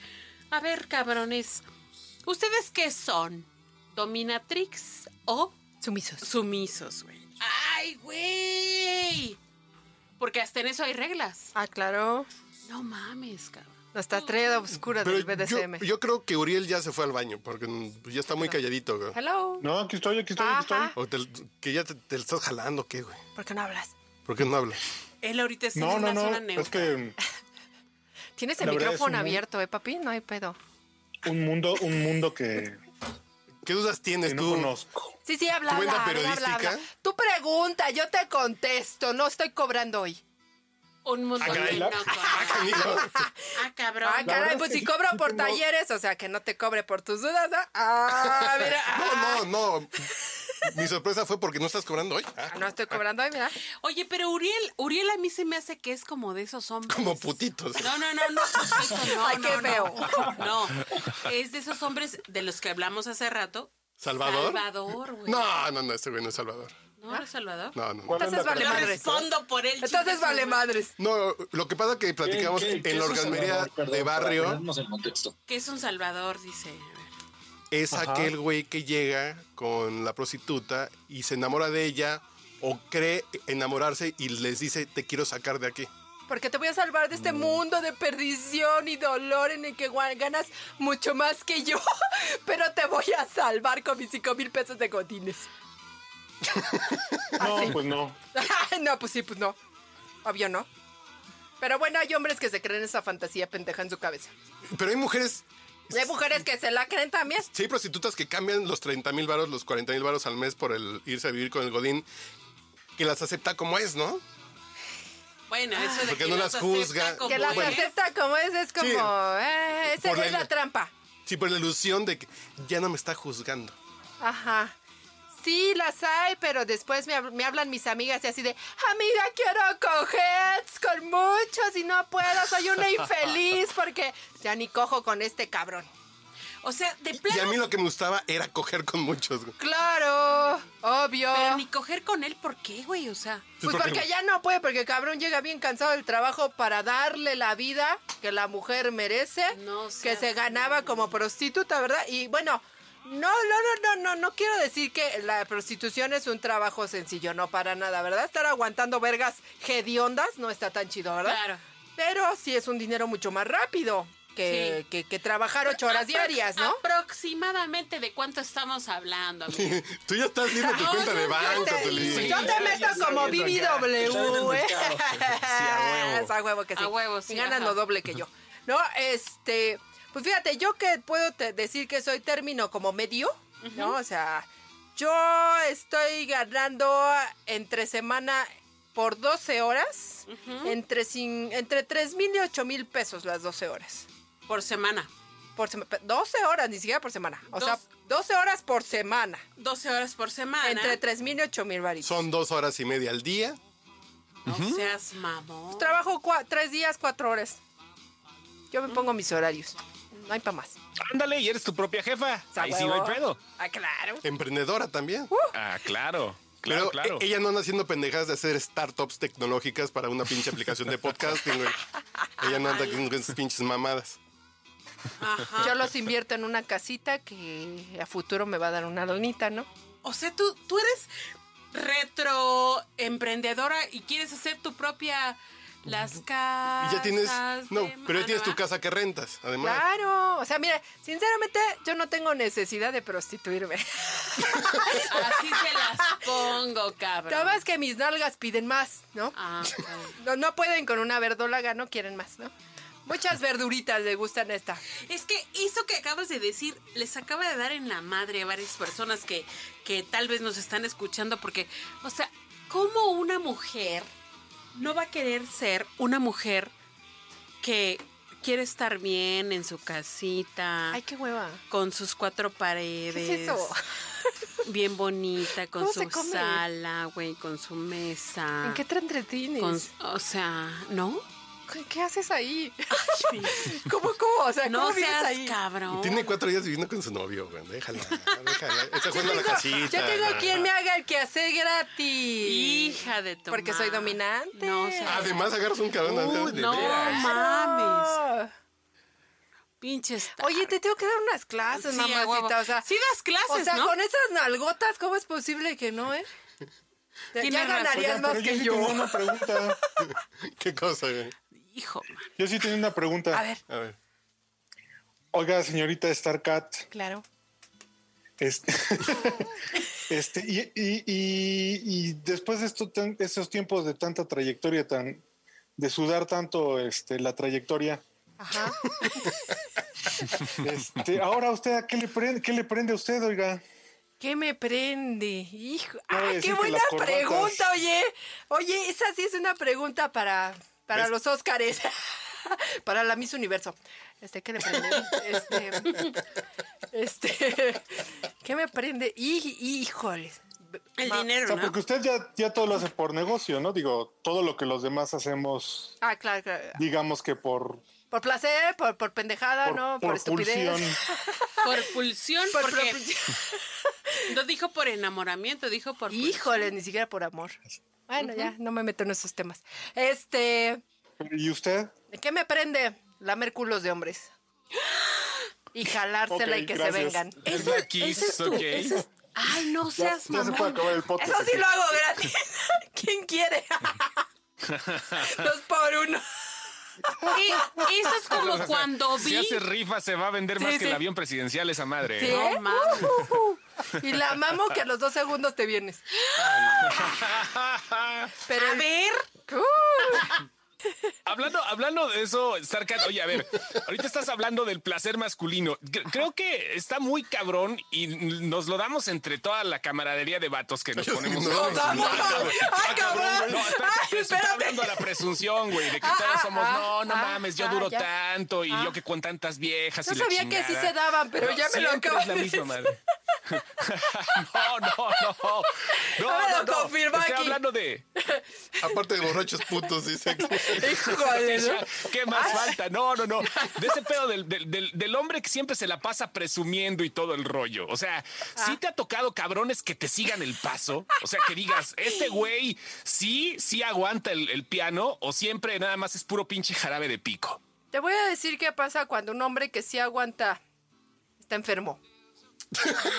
a ver, cabrones, ¿ustedes qué son? ¿Dominatrix o Sumisos. sumisos, güey? ¡Ay, güey! Porque hasta en eso hay reglas. Ah, claro. No mames, cabrón. Nuestra treda oscura del Pero BDSM. yo creo que Uriel ya se fue al baño porque ya está muy calladito. güey. Hello. No, aquí estoy, aquí estoy, aquí estoy. O te- que ya te, estás jalando, ¿qué, güey? ¿Por qué no hablas? ¿Por qué no hablas? Él ahorita está No, en no, una no. zona Es neutra. que Tienes el es micrófono abierto, ¿eh, papi? No hay pedo. un mundo, un mundo que, ¿Qué dudas tienes que no tú? conozco. Sí, sí, habla, ¿Tu cuenta habla, habla, habla, periodística? habla. Tú pregunta, yo te contesto. No estoy cobrando hoy. Un mundo caray. lleno con- Ah, cabrón. Ah, caray, pues es si cobro sí por tengo- talleres, o sea, que no te cobre por tus dudas, ¿no? Ah, mira. No, no, no. Mi sorpresa fue porque no estás cobrando hoy. Ah, Ah, No estoy cobrando, ay, mira. Oye, pero Uriel, Uriel a mí se me hace que es como de esos hombres. como putitos. No, no, no, no, putito, no, Ay, qué no, feo. No, no. es de esos hombres de los que hablamos hace rato. ¿Salvador? Salvador, güey. No, no, no, este güey no es Salvador. ¿No eres Salvador? No, no, no. ¿Cuál es Entonces la vale Yo madres. respondo por él. Entonces vale madres. No, lo que pasa que platicamos ¿Qué- qué en la es un orgasmería Salvador? Perdón, de para barrio ponernos en contexto. Que es un Salvador, dice. es Ajá. aquel güey que llega con la prostituta y se enamora de ella o cree enamorarse y les dice te quiero sacar de aquí. Porque te voy a salvar de este mundo de perdición y dolor en el que gua- ganas mucho más que yo. Pero te voy a salvar con mis cinco mil pesos de godines. No, pues no. no, pues sí, pues no. Obvio no. Pero bueno, hay hombres que se creen esa fantasía pendeja en su cabeza. Pero hay mujeres, hay mujeres que se la creen también. sí hay prostitutas que cambian los 30 mil varos, los 40 mil varos al mes por el irse a vivir con el godín, que las acepta como es, ¿no? Bueno, eso de Porque que no las juzga. como Que las es. acepta como es, es como... Sí. eh, esa la- es la trampa. Sí, por la ilusión de que ya no me está juzgando. Ajá. Sí, las hay, pero después me, me hablan mis amigas y así de, amiga, quiero coger con muchos y no puedo, soy una infeliz porque ya ni cojo con este cabrón. O sea, de Y a plano. mí lo que me gustaba era coger con muchos. güey. Claro, obvio. Pero ni coger con él, ¿por qué, güey? O sea. Pues porque ya no puede, porque el cabrón llega bien cansado del trabajo para darle la vida que la mujer merece, No que se ganaba como prostituta, ¿verdad? Y bueno, no, no, no, no, no, no quiero decir que la prostitución es un trabajo sencillo, no para nada, ¿verdad? Estar aguantando vergas hediondas no está tan chido, ¿verdad? Claro. Pero sí es un dinero mucho más rápido que, Sí. que, que trabajar ocho horas Aprox- diarias, ¿no? Aproximadamente de cuánto estamos hablando, amigo. Tú ya estás viendo tu cuenta de banco, te- sí. Yo te meto como BBW, ¿eh? mercado. a huevo. Es a huevo que sí. A huevo, sí, ajá. lo doble que yo. No, este, pues fíjate, yo que puedo te- decir que soy término como medio, ¿no? O sea, yo estoy ganando entre semana por 12 horas, entre, cin- entre 3 mil y 8 mil pesos las 12 horas. Por semana. Por sema- 12 horas, ni siquiera por semana. O sea, Dos- 12 horas por semana. 12 horas por semana. Entre 3 mil y 8 mil varitos. Son dos horas y media al día. No seas mamón. Trabajo cua- tres días, cuatro horas. Yo me pongo mis horarios. No hay para más. Ándale, y eres tu propia jefa. Ahí sí no hay pedo. Ah, claro. Emprendedora también. Ah, claro. Claro, Pero claro. e- ella no anda haciendo pendejadas de hacer startups tecnológicas para una pinche aplicación de podcasting, güey. Ella no anda con esas pinches mamadas. Ajá. Yo los invierto en una casita que a futuro me va a dar una lonita, ¿no? O sea, tú, tú eres retro emprendedora y quieres hacer tu propia las casas. Y ya tienes. No, de pero ya tienes tu casa que rentas, además. Claro. O sea, mira, sinceramente, yo no tengo necesidad de prostituirme. Así se las pongo, cabrón. Nada más que mis nalgas piden más, ¿no? Ah, ok. No, no pueden con una verdolaga, no quieren más, ¿no? Muchas verduritas le gustan a esta. Es que eso que acabas de decir les acaba de dar en la madre a varias personas que, que tal vez nos están escuchando porque, o sea, ¿cómo una mujer no va a querer ser una mujer que quiere estar bien en su casita, Ay, qué hueva. con sus cuatro paredes? ¿Qué es eso? Bien bonita, con ¿Cómo su sala, güey, con su mesa. ¿En qué te entretienes? Con- o sea, ¿no? ¿Qué, qué haces ahí? ¿Cómo, cómo? O sea, ¿cómo No vives seas ahí? cabrón. Tiene cuatro días viviendo con su novio, güey. Déjala, déjala. Está jugando a la casita. Yo tengo quien me haga el quehacer gratis. Hija de tu Porque soy dominante. No, o sea, Además, agarras un cabrón de- Uy, de no veras. mames. Ah. Pinches. Oye, te tengo que dar unas clases, Sí, mamacita. O sea, Sí das clases, o sea ¿no? con esas nalgotas, ¿cómo es posible que no, eh? Ya razón. ganarías más que yo. una pregunta. ¿Qué cosa, güey? Hijo, man. Yo sí tenía una pregunta. A ver, A ver. Oiga, señorita Starcat, claro. este, este y, y- y- y después de esto, tan- estos tiempos de tanta trayectoria, tan de sudar tanto este, la trayectoria, Ajá. este, ahora usted, ¿a qué le prende, qué le prende a usted, oiga? ¿Qué me prende? Hijo. No voy a ¡Ay, decir qué buena pregunta, oye! Oye, esa sí es una pregunta para, Para los Óscares. Para la Miss Universo. Este, ¿qué le prende? Este. Este. ¿Qué me prende? Hij- Híjoles. El Ma- O dinero, sea, ¿no? porque usted ya, ya todo lo hace por negocio, ¿no? Digo, todo lo que los demás hacemos, Ah, claro, claro. digamos que por, Por placer, por, por pendejada, por, ¿no? Por, por estupidez. pulsión. Por pulsión, Por porque no dijo por enamoramiento, dijo por pulsión. Híjole, ni siquiera por amor. Bueno, ya, no me meto en esos temas. Este. ¿Y usted? ¿Qué me prende? Lamer culos de hombres. Y jalársela y que gracias. se vengan. Es Ese- la ese Kiss, es tu- ese es- Ay, no Ya, seas ya se puede mamón. acabar el podcast. Eso sí aquí. lo hago gratis. ¿Quién quiere? Dos por uno. Y eso es como O sea, cuando Si vi. hace rifa, se va a vender Sí, más que el avión presidencial esa madre. ¿Sí? ¿eh? No. Y la mamo que a los dos segundos te vienes. Pero A ver, Uh, Hablando, hablando de eso, Starcat, oye, a ver, ahorita estás hablando del placer masculino. Cre- Creo que está muy cabrón y nos lo damos entre toda la camaradería de vatos que nos ponemos. No, vamos. ¡Ay, cabrón! No, espérate, ¡Ay, estoy espérate! hablando de la presunción, güey, de que Ah, todos ah, somos, ah, no, no ah, mames, yo ah, duro ya. tanto y Ah. yo que con tantas viejas la sabía que sí se daban, pero ya me lo acabas de decir. no, no, no. No, No no, no. Estoy aquí. hablando de Aparte de borrachos putos, dice. Híjole, ¿no? ¿Qué más falta? No, no, no. De ese pedo del, del- del- del hombre que siempre se la pasa presumiendo y todo el rollo. O sea, Ah. ¿sí te ha tocado cabrones que te sigan el paso? O sea, que digas, este güey sí, sí aguanta el, el piano o siempre nada más es puro pinche jarabe de pico. Te voy a decir qué pasa cuando un hombre que sí aguanta está enfermo.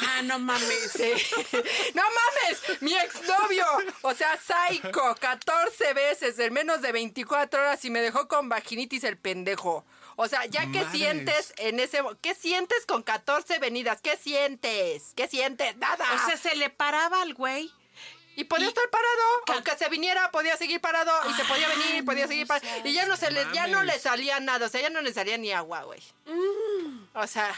Ah, no mames. Sí. ¡No mames! ¡Mi exnovio! O sea, psycho, 14 veces en menos de 24 horas y me dejó con vaginitis el pendejo. O sea, ya que Madres. sientes en ese... ¿Qué sientes con 14 venidas? ¿Qué sientes? ¿Qué sientes? Nada. O sea, se le paraba al güey. y podía y- estar parado. Ca- Aunque se viniera, podía seguir parado. Y se podía venir, podía seguir parado. Y ya no, se le, ya no le salía nada. O sea, ya no le salía ni agua, güey. Mm. O sea,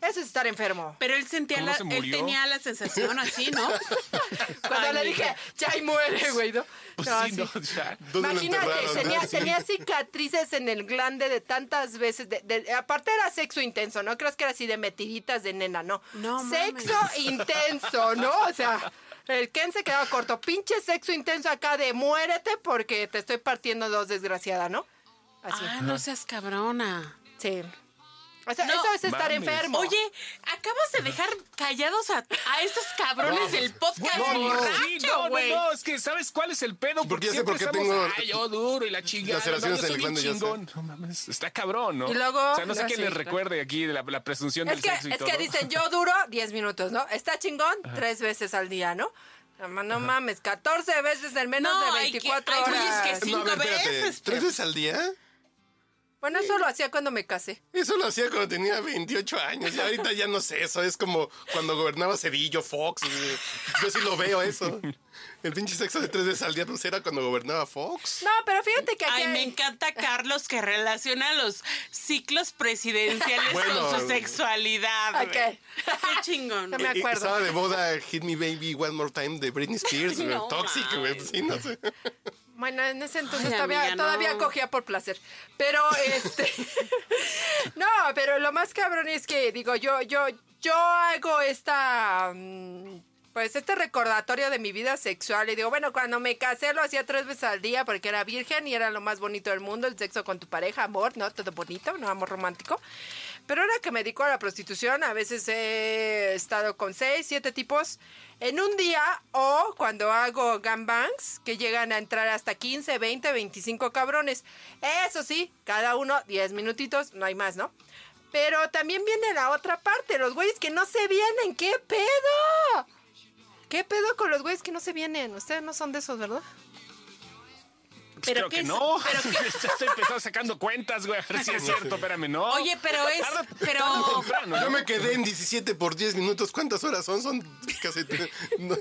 eso es estar enfermo. Pero él sentía ¿Cómo la, se él tenía la sensación así, ¿no? Cuando Ay, le dije, ya ahí muere, güey, ¿no? Pues No, sí, sí. no, o sea, ¿Dónde lo Imagínate, tenía, tenía cicatrices en el glande de tantas veces. De, de- aparte era sexo intenso, no creas que era así de metiditas de nena, no. No Sexo intenso, ¿no? O sea, el Ken se quedaba corto. Pinche sexo intenso acá de muérete porque te estoy partiendo dos, desgraciada, ¿no? Así. Ah, no seas cabrona. Sí. O sea, No. eso es estar Mames. enfermo. Oye, acabas de dejar callados a, a estos cabrones del podcast no, no. borracho, Sí, no, no, güey. no, es que ¿sabes cuál es el pedo? Porque ya sé por qué estamos, tengo Ay, yo duro y la chingada. laceraciones no, yo en el soy bien chingón. No mames, está cabrón, ¿no? Y luego- O sea, no sé sí, les claro. recuerde aquí de la, la presunción Es del que, sexo y es todo. que dicen, yo duro 10 minutos, ¿no? Está chingón tres veces al día, ¿no? No, ma- no mames, 14 veces en menos No, de hay que- 24 hay que veces, ¿Tres veces al día? Bueno, eso lo hacía cuando me casé. Eso lo hacía cuando tenía 28 años. Y ahorita ya no sé eso. Es como cuando gobernaba Cedillo, Fox. Yo sí lo veo eso. El pinche sexo de tres veces al día, pues era cuando gobernaba Fox. No, pero fíjate que aquí... Ay, me encanta Carlos que relaciona los ciclos presidenciales Bueno. con su sexualidad. Ok. Qué chingón. No me Y- y acuerdo. Estaba de moda Hit Me Baby One More Time de Britney Spears. No Toxic, güey. mames. Sí, no sé. Bueno, en ese entonces Ay, todavía, amiga, no. todavía cogía por placer. Pero este. no, pero lo más cabrón es que, digo, yo, yo, yo hago esta. mm, Pues este recordatorio de mi vida sexual. Y digo, bueno, cuando me casé lo hacía tres veces al día porque era virgen y era lo más bonito del mundo, el sexo con tu pareja, amor, ¿no? Todo bonito, no amor romántico. Pero ahora que me dedico a la prostitución, a veces he estado con seis, siete tipos en un día o cuando hago gangbangs que llegan a entrar hasta 15, 20, 25 cabrones. Eso sí, cada uno 10 minutitos, no hay más, ¿no? Pero también viene la otra parte, los güeyes que no se vienen, ¿qué pedo? ¿Qué pedo con los güeyes que no se vienen? Ustedes no son de esos, ¿verdad? ¿Pero creo qué que es? no. ¿Pero qué? Ya estoy empezando sacando cuentas, güey. A ver si es cierto, espérame, no. Oye, pero es. Pero. temprano, Yo me quedé en 17 por 10 minutos. ¿Cuántas horas son? Son casi... no,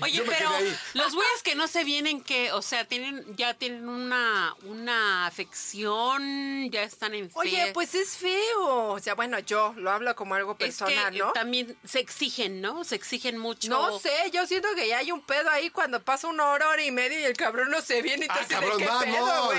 Oye, pero los güeyes que no se vienen, que, o sea, tienen, ya tienen una, una afección, ya están en Oye, pues es feo. O sea, bueno, yo lo hablo como algo es personal, que ¿no? también se exigen, ¿no? Se exigen mucho. No sé, yo siento que ya hay un pedo ahí cuando pasa una hora, hora y media y el cabrón no se viene y te Ah, cabrón, ¿qué va, pedo, no. güey?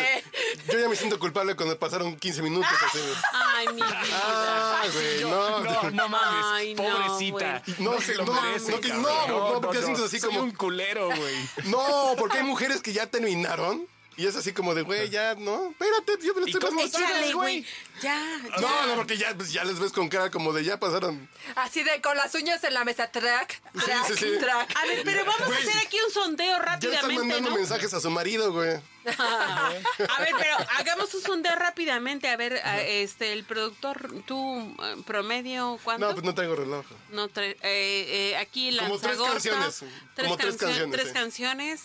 Yo ya me siento culpable cuando pasaron 15 minutos así. Ay, mi vida. Ah, güey, no. No, no mames, Ay, no, pobrecita. No, No, se lo no, merece. no, no, no, porque sientes así Soy como- un culero, güey. No, porque hay mujeres que ya terminaron y es así como de, güey, ya, no, espérate, yo me lo ¿Y estoy. Échale, güey. Ya, ya. No, no, porque ya, pues, ya les ves con cara como de ya pasaron. Así de con las uñas en la mesa. Track, track, sí, sí. track. A ver, pero vamos Güey. a hacer aquí un sondeo Ya le están rápidamente, mandando ¿no? mensajes a su marido, güey. A ver, pero hagamos un sondeo rápidamente. A ver, a- este, el productor, tú, eh, promedio, ¿cuánto? No, pues no traigo reloj. No, eh, eh, aquí la Como tres canciones, Tres, como tres canciones, Tres sí. canciones.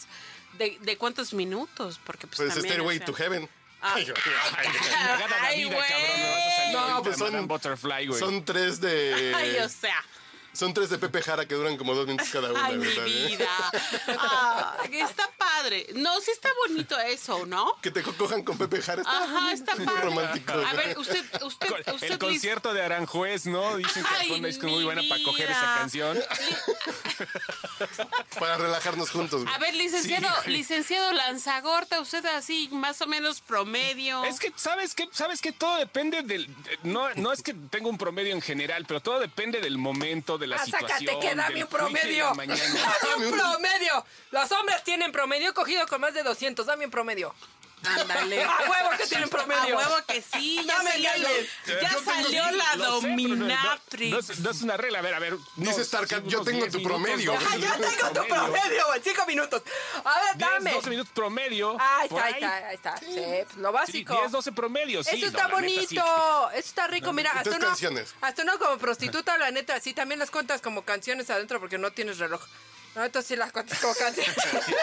¿De, de cuántos minutos? Porque pues, Pues también, Stairway o sea- to Heaven. Ah, Ay, Ay, vida, cabrón. Me vas a salir No, pues son- Butterfly, güey. Son tres de. Ay, o sea. Son tres de Pepe Jara que duran como dos minutos cada una. Ay, mi ¿verdad, eh? vida. Ah, está padre. No, sí está bonito eso, ¿no? Que te co- cojan con Pepe Jara. Está Ajá, está muy padre. romántico. A ver, usted, usted, usted el Liz- concierto de Aranjuez, ¿no? Dicen que Ay, es muy mi buena para coger esa canción. Para relajarnos juntos. güey. A ver, licenciado, Sí, licenciado Lanzagorta, usted así más o menos promedio. Es que, ¿sabes qué? ¿Sabes que Todo depende del... No, no es que tenga un promedio en general, pero todo depende del momento, de la Ah, situación. sácate que dame un promedio. Dame un promedio. Los hombres tienen promedio He cogido con más de 200. Dame un promedio. Ándale. A huevo que tienen promedio. A huevo que sí, ya salió, ya Yo tengo- salió la lo sé, pero no- no- dominatrix. No, es, no es una regla. A ver, a ver. Dice Starcat, sí, yo tengo 10 tu promedio. Ah, minutos tengo tu promedio, güey. Cinco minutos. A ver, 10, dame. 12 minutos promedio. Ahí por está, ahí está, ahí está. Sí, pues lo básico. 10, 12 promedio, sí. Eso no, está la neta, sí. bonito, eso está rico. Mira, hasta uno, canciones. hasta uno como prostituta, la neta, sí, también las cuentas como canciones adentro porque no tienes reloj. No, entonces sí las cuentas como canciones.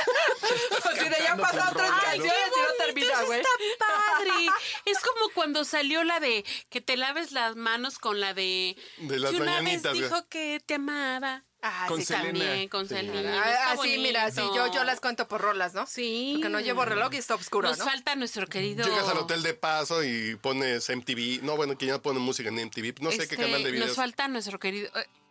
Así de ya pasaron tu tres canciones y no termina, güey. está padre. Es como cuando salió la de que te laves las manos con la de. De las que una vez dijo que te amaba. Ah, Con sí, Selena. También con Sí. Selena. Ah, Así, mira, sí, yo, yo las cuento por rolas, ¿no? Sí. Porque no llevo reloj y está oscuro, Nos ¿no? falta nuestro querido. Llegas al hotel de paso y pones MTV. No, bueno, que ya ponen música en MTV. No sé qué Este, canal de videos. Nos falta nuestro querido.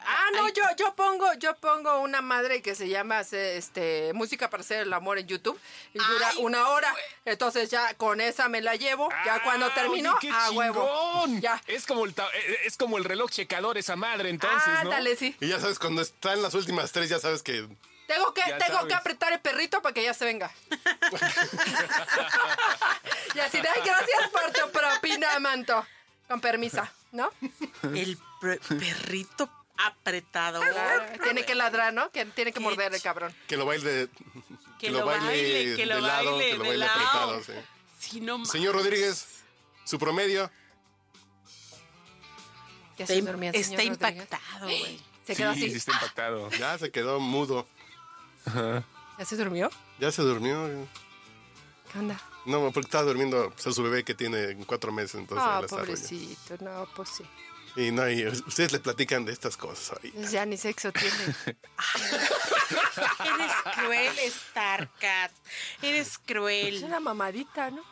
Eh, Ah, no, ay, yo, yo pongo, yo pongo una madre que se llama este música para hacer el amor en YouTube y dura Ay, una hora. Entonces ya con esa me la llevo. Ya cuando Ah, termino, oye, qué a huevo. chingón. Ya. Es como, el ta- eh, es como el reloj checador esa madre, entonces, ¿no? Ándale, sí. Y ya sabes, cuando están las últimas tres, ya sabes que. Tengo que, Ya tengo sabes. que apretar el perrito para que ya se venga. y así de, "Ay, gracias por tu propina, manto. Con permisa, ¿no? El perrito apretado. Tiene que ladrar, ¿no? Que tiene que morder el cabrón. Que lo baile. Que lo baile, que lo de lado, baile que lo baile apretado. sí. Sí, no mames. Señor Rodríguez, su promedio. Ya Está, se dormía está señor Rodríguez. impactado, güey. Se quedó sí, así. sí está impactado. Ya se quedó mudo. ¿Ya se durmió? Ya se durmió. ¿Qué onda? No, porque estaba durmiendo pues, a su bebé que tiene cuatro meses, entonces Ah, está pobrecito. No, pues sí. Y no, y ustedes le platican de estas cosas ahorita. Pues Ya ni sexo tiene. Eres cruel, Starcat. Eres Es cruel. una mamadita, ¿no?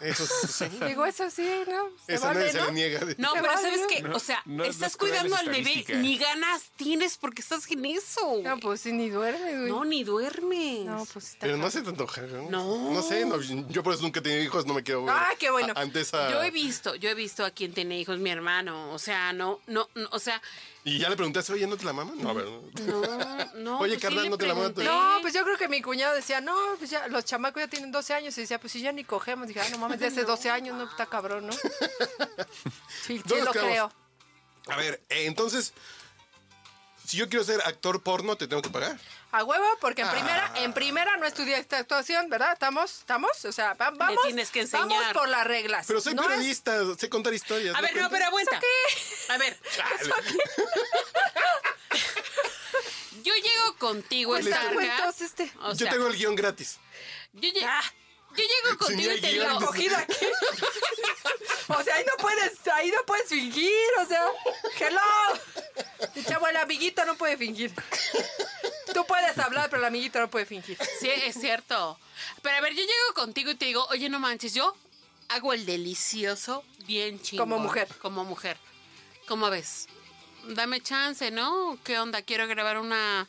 Eso sí. Digo, eso sí, ¿no? Se Eso vale, nadie se ¿no? le niega. No, Se pero vale, ¿sabes qué? No, o sea, no, estás cuidando al bebé, ni ganas tienes porque estás en eso. No, pues sí, ni duerme, güey. No, ni duermes. No, pues está Pero no se te antoja, ¿no? No. No sé, no, yo por eso nunca he tenido hijos, no me quiero ver. Ah, qué bueno. a- Ante esa... Yo he visto, yo he visto a quien tiene hijos, mi hermano. O sea, no, no, no, o sea, Y ya le preguntaste, oye, ¿no te la maman? No, a ver. no. no, no. Oye, pues sí le ¿no te la pregunté. No, pues yo creo que mi cuñado decía, no, pues ya los chamacos ya tienen 12 años. Y decía, pues si ya ni cogemos. Dije, ah, no mames, de hace 12 años, no, está cabrón, ¿no? Sí, sí ¿Dónde lo creo. A ver, eh, entonces, si yo quiero ser actor porno, ¿te tengo que pagar? A huevo, porque en primera, en primera no estudié esta actuación, ¿verdad? ¿Estamos? ¿Estamos? O sea, va- vamos, tienes que vamos enseñar. por las reglas. Pero soy No es- periodista, sé contar historias. A ver, no, pero aguanta. A ver, yo llego contigo, Starcat. cuentos, este. O Yo tengo el guion gratis. yo, lle- yo llego contigo y te digo, ¿Cogido aquí? o sea, ahí no puedes, ahí no puedes fingir, o sea, hello. Mi chavo, el amiguito no puede fingir. Tú puedes hablar, pero el amiguito no puede fingir. Sí, es cierto. Pero a ver, yo llego contigo y te digo, oye, no manches, yo hago el delicioso bien chingón. Como mujer. Como mujer. ¿Cómo ves? Dame chance, ¿no? ¿Qué onda? Quiero grabar una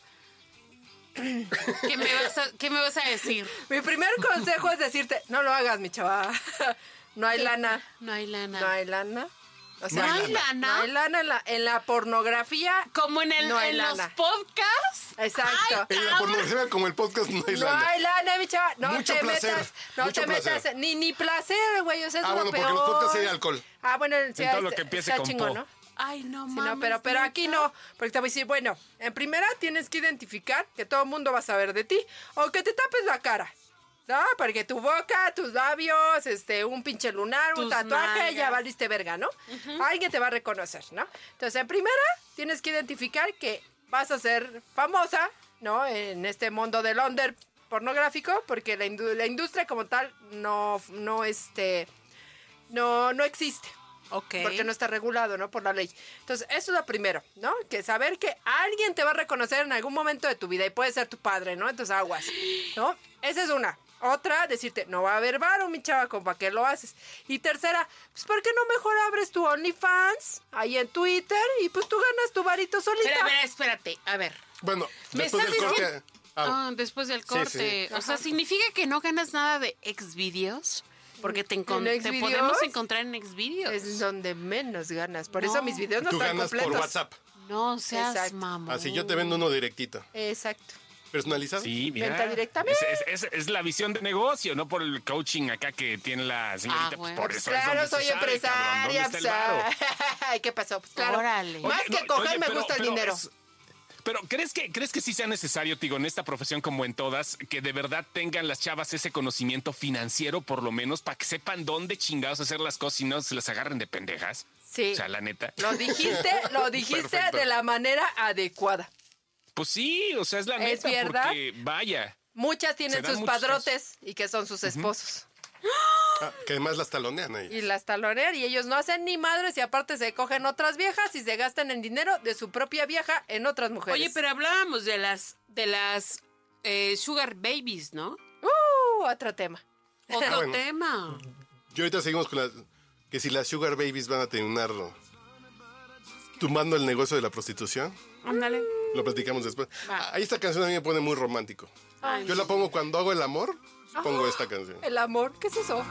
¿Qué me vas a, qué me vas a decir? Mi primer consejo es decirte, no lo hagas, mi chava. No hay lana. No hay lana. No hay lana. O sea, ¿No hay lana? No hay lana en la, en la pornografía. Como en, el, No en los podcasts. Exacto. En la pornografía como el podcast no hay No lana. hay lana, mi chava. No Mucho te placer, metas. No mucho te placer. metas. Ni, ni placer, güey. O sea, es Ah, lo bueno, porque peor. los podcasts hay alcohol. Ah, bueno, sí, En todo lo que empiece está con chingón, po. ¿no? Ay, no Sí, mames. no, pero, pero aquí no, porque te voy a decir, bueno, en primera tienes que identificar que todo el mundo va a saber de ti o que te tapes la cara. No, porque tu boca, tus labios, este, un pinche lunar, un Tus tatuaje, nalgas. ya valiste verga, ¿no? Alguien te va a reconocer, ¿no? Entonces, en primera, tienes que identificar que vas a ser famosa, ¿no? En este mundo del under pornográfico, porque la, indu- la industria como tal no, no, este, no, no existe Ok. porque no está regulado, ¿no? Por la ley. Entonces, eso es lo primero, ¿no? Que saber que alguien te va a reconocer en algún momento de tu vida y puede ser tu padre, ¿no? Entonces, aguas, ¿no? Esa es una. Otra, decirte, no va a haber varo, mi chava, ¿con para qué lo haces? Y tercera, pues, ¿por qué no mejor abres tu OnlyFans ahí en Twitter y pues tú ganas tu varito solita? Pero, a ver, espérate. A ver. Bueno, ¿Me después estás del corte. diciendo- ah, Ah, después del Sí, corte. sí. O sea, ¿significa que no ganas nada de exvideos? Porque te, encon- ¿En te Xvideos? podemos encontrar en exvideos. Es donde menos ganas. Por No. eso mis videos no tú están ganas completos. por WhatsApp. No seas mamón. Así yo te vendo uno directito. Exacto. ¿Personalizado? Sí, mira. Venta directamente. Es, es- es- es la visión de negocio, no por el coaching acá que tiene la señorita. Ah, pues bueno. por Pues eso es claro, se soy sabe, cabrón, empresaria. ¿dónde pues, está el ¿Qué pasó? Pues claro. Órale. Más Oye, que no, coger, oye, me pero- gusta el pero dinero. Es- Pero ¿crees que, ¿crees que sí sea necesario, Tigo, en esta profesión como en todas, que de verdad tengan las chavas ese conocimiento financiero, por lo menos, para que sepan dónde chingados hacer las cosas y no se las agarren de pendejas? Sí. O sea, la neta. Lo dijiste, lo dijiste Perfecto. de la manera adecuada. Pues sí, o sea, es la ¿Es neta, verdad? porque vaya. Muchas tienen sus padrotes y que son sus esposos. Ah, que además las talonean ahí. Y las talonean y ellos no hacen ni madres y aparte se cogen otras viejas y se gastan el dinero de su propia vieja en otras mujeres. Oye, pero hablábamos de las de las eh, sugar babies, ¿no? Uh, otro tema. Otro Ah, bueno. tema. Y ahorita seguimos con las... Que si las sugar babies van a terminar tumbando el negocio de la prostitución. Ándale. Lo platicamos después. Va. Ah, Ahí esta canción a mí me pone muy romántico. Ay, Yo la pongo cuando hago el amor, pongo esta canción. El amor, ¿qué es eso?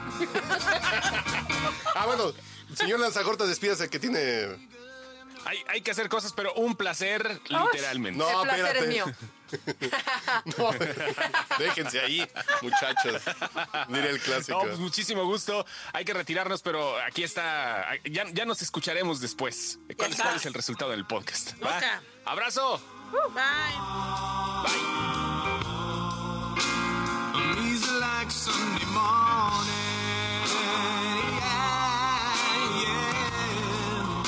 Ah, bueno, señor Lanzagorta, despídase que tiene... Hay, hay que hacer cosas, pero un placer, literalmente. No, el placer espérate. es mío. No, déjense ahí, muchachos. Diré el clásico. No, pues muchísimo gusto. Hay que retirarnos, pero aquí está. Ya, ya nos escucharemos después. ¿Cuál, es el resultado del podcast? ¿va? Abrazo. Bye. Easy like Sunday morning. Yeah, yeah.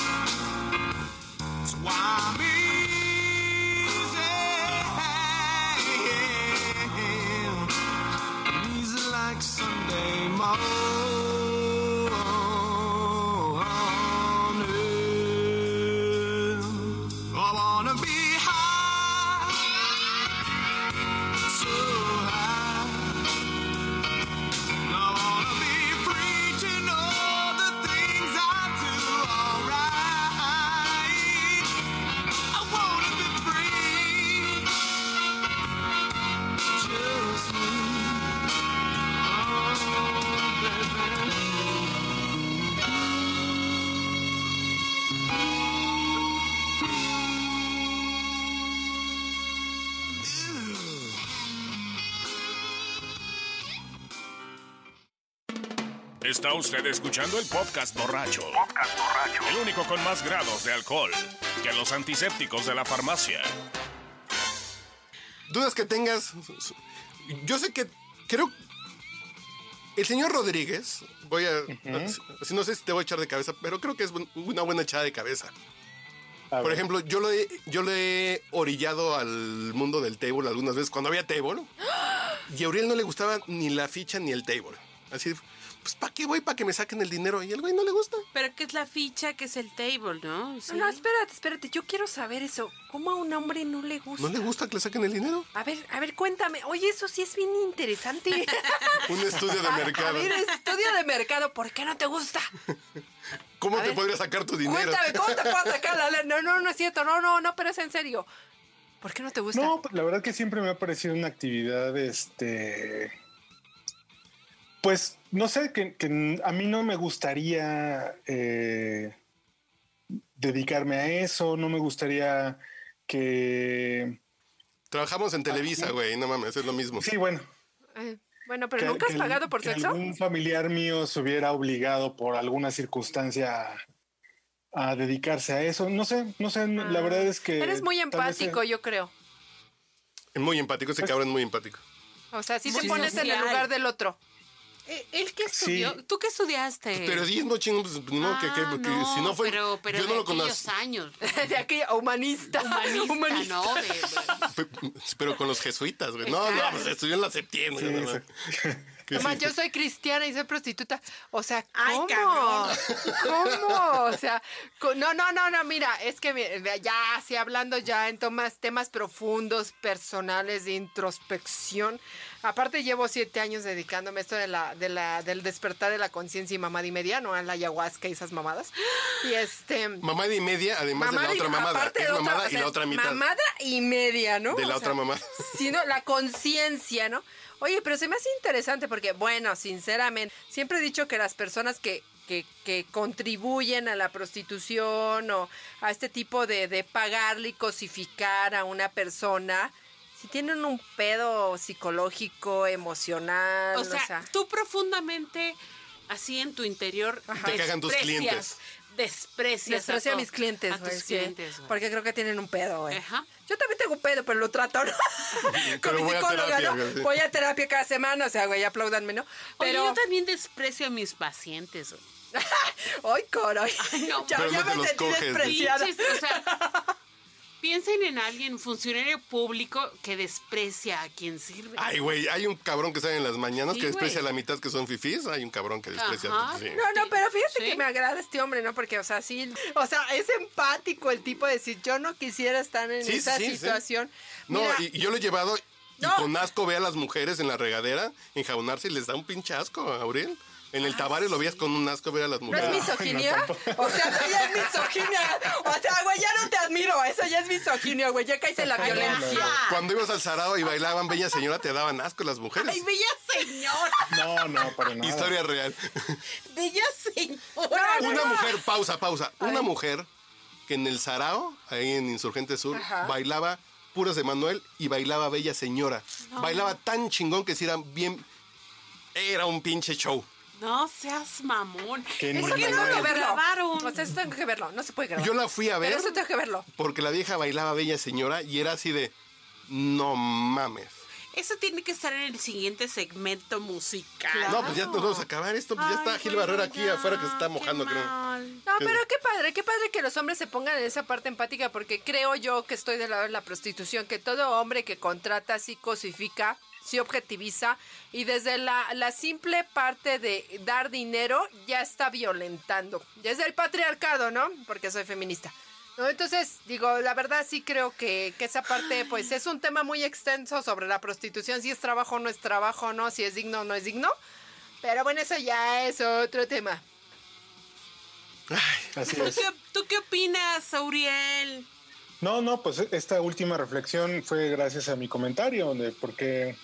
So I'm Está usted escuchando el podcast borracho. El único con más grados de alcohol que los antisépticos de la farmacia. Dudas que tengas. Yo sé que creo. El señor Rodríguez, voy a. si No sé si te voy a echar de cabeza, pero creo que es una buena echada de cabeza. Por ejemplo, yo lo, he, yo lo he orillado al mundo del table algunas veces cuando había table. Y a Uriel no le gustaba ni la ficha ni el table. Así, pues ¿para qué voy? ¿Para que me saquen el dinero? Y al güey no le gusta. Pero ¿qué es la ficha? ¿Qué es el table, no? Sí. No, espérate, espérate. Yo quiero saber eso. ¿Cómo a un hombre no le gusta? ¿No le gusta que le saquen el dinero? A ver, a ver, cuéntame. Oye, eso sí es bien interesante. Un estudio de mercado. A ver, estudio de mercado. ¿Por qué no te gusta? ¿Cómo a te ver, podría sacar tu dinero? Cuéntame, ¿cómo te puedo sacar la? No, no, no es cierto. No, no, no, pero es en serio. ¿Por qué no te gusta? No, pues la verdad que siempre me ha parecido una actividad, este, pues no sé, que, que a mí no me gustaría eh, dedicarme a eso, no me gustaría que, Trabajamos en Televisa, güey, no mames, es lo mismo. sí, bueno, Eh, bueno, pero que- ¿nunca has pagado por que sexo? algún familiar mío se hubiera obligado por alguna circunstancia a, a dedicarse a eso, no sé, no sé, la Ah. verdad es que Eres muy empático, yo creo. Es muy empático, ese cabrón es muy empático. O sea, si Muy te pones en el lugar del otro. Eh, ¿Él qué Sí. estudió? ¿Tú qué estudiaste? Periodismo, chingo, pues no, que, que- Ah, que si no fue. Pero, pero yo no de lo aquellos conozco. años. De aquella humanista. Humanista, ¿no? De- Pero con los jesuitas, güey. No, no, pues estudió en la septiembre. Sí, no, no. Que No sí. más, yo soy cristiana y soy prostituta. O sea, ¿cómo? ¿Cómo? O sea, no, no, no, no, mira, es que ya, así hablando ya en tomas, temas profundos, personales, de introspección. Aparte llevo siete años dedicándome a esto de la, de la, del despertar de la conciencia y mamada y media, no a la ayahuasca y esas mamadas. Y este... Mamada y media, además de la otra mamada. Es otra, mamada o y sea, la otra mitad. Mamada y media, ¿no? De la O otra sea, mamada. sino la conciencia, ¿no? Oye, pero se me hace interesante porque, bueno, sinceramente, siempre he dicho que las personas que, que, que contribuyen a la prostitución o a este tipo de, de pagarle y cosificar a una persona, si tienen un pedo psicológico, emocional, O sea, tú profundamente, así en tu interior, Te cagan tus desprecias- clientes. Desprecias. desprecio a mis clientes, A güey, tus sí, clientes, güey. porque creo que tienen un pedo, güey. Ajá. Yo también tengo un pedo, pero lo trato, ¿no? Con mi voy a psicóloga, terapia, ¿no? sí. Voy a terapia cada semana, o sea, güey, apláudanme, ¿no? Oye, Pero, yo también desprecio a mis pacientes. güey. ¡ay, no, ya Pero ya no te me sentí coges. despreciada. Pinches, o sea, piensen en alguien, funcionario público, que desprecia a quien sirve. Ay, güey, hay un cabrón que sale en las mañanas Sí, que desprecia a la mitad que son fifís. Hay un cabrón que desprecia Ajá. a sí. No, no, pero fíjate Sí. que me agrada este hombre, ¿no? Porque, o sea, sí, o sea, es empático el tipo de decir, yo no quisiera estar en Sí, esa sí, sí. situación. No, Mira, y, y yo lo he llevado y No. con asco ve a las mujeres en la regadera enjabonarse y les da un pinche asco, Aurel. En el Tavares lo veías con un asco ver a las ¿No mujeres. es misoginia? o sea, eso ya es misoginia. O sea, güey, ya no te admiro. Eso ya es misoginia, güey. Ya caes en la violencia. Cuando ibas al Sarao y bailaban Bella Señora, te daban asco las mujeres. Ay, bella señora, No, no, para nada. Historia real. bella señora. Una mujer, pausa, pausa. Una mujer que en el Sarao, ahí en Insurgente Sur, Ajá. bailaba puras de Manuel y bailaba Bella Señora. Bailaba tan chingón que si era bien. Era un pinche show. No seas mamón. Que ¿Por ni qué no Manuel. lo grabaron? O sea, eso tengo que verlo. No se puede grabar. Yo la fui a ver Pero eso tengo que verlo. porque la vieja bailaba Bella Señora y era así de. No mames. Eso tiene que estar en el siguiente segmento musical. No, pues ya nos vamos a acabar esto. Pues ya está Gil Barrera aquí afuera que se está mojando, creo. No, pero qué padre, qué padre que los hombres se pongan en esa parte empática, porque creo yo que estoy del lado de la prostitución, que todo hombre que contrata sí cosifica, sí objetiviza, y desde la, la simple parte de dar dinero ya está violentando. Desde el patriarcado, ¿no? Porque soy feminista. ¿No? Entonces, digo, la verdad sí creo que, que esa parte, pues es un tema muy extenso sobre la prostitución, si es trabajo o no es trabajo, ¿no? Si es digno o no es digno. Pero bueno, eso ya es otro tema. Así ¿Tú es. qué, tú qué opinas, Auriel? No, no, pues esta última reflexión fue gracias a mi comentario, de porque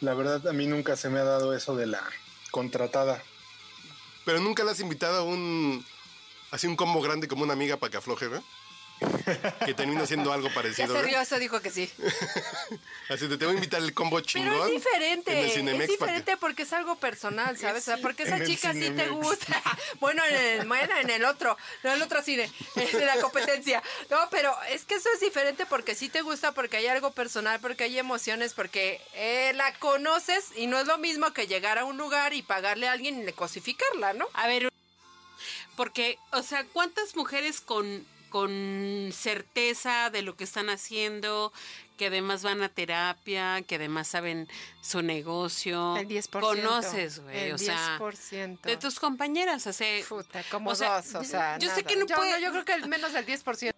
la verdad a mí nunca se me ha dado eso de la contratada. Pero nunca le has invitado a un. Así un combo grande como una amiga para que afloje, ¿verdad? Que termina siendo algo Ya parecido, se ¿verdad? rió, eso dijo que sí. Así te, te voy a invitar el combo chingón. Pero es diferente, en el es Cinemex para que- diferente porque es algo personal, ¿sabes? O sea, porque esa chica sí te gusta. bueno, en el, bueno, en el otro, no en el otro cine, en la competencia. No, pero es que eso es diferente porque sí te gusta, porque hay algo personal, porque hay emociones, porque eh, la conoces y no es lo mismo que llegar a un lugar y pagarle a alguien y le cosificarla, ¿no? A ver, porque, o sea, ¿cuántas mujeres con, con certeza de lo que están haciendo, que además van a terapia, que además saben su negocio? El 10%. Conoces, güey, o sea, 10%. de tus compañeras, sea, Puta, como o sea, dos, o sea, yo sé que no yo, puede- yo creo que el menos del 10%.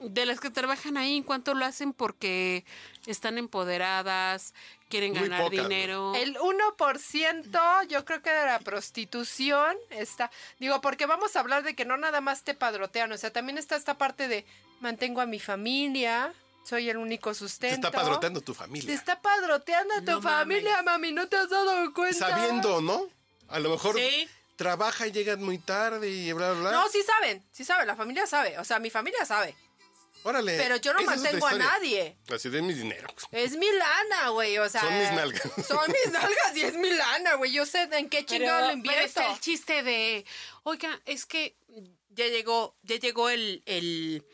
De las que trabajan ahí, ¿en cuánto lo hacen? Porque están empoderadas, quieren Muy ganar pocas, dinero. El 1% yo creo que de la prostitución está, digo, porque vamos a hablar de que no nada más te padrotean, o sea, también está esta parte de mantengo a mi familia, soy el único Te sustento. está padroteando tu Te familia. está padroteando a tu No familia, mami, ¿no te has dado cuenta? Sabiendo, ¿no? A lo mejor Sí. trabaja y llegan muy tarde y bla, bla, bla. No, sí saben, sí saben, la familia sabe, o sea, mi familia sabe. Órale. Pero yo no esa mantengo a nadie. Así de mi dinero. Es mi lana, güey, o sea. Son mis nalgas. Son mis nalgas y es mi lana, güey. Yo sé en qué chingado lo pero invierto. está el chiste de, oiga, es que ya llegó, ya llegó el, el,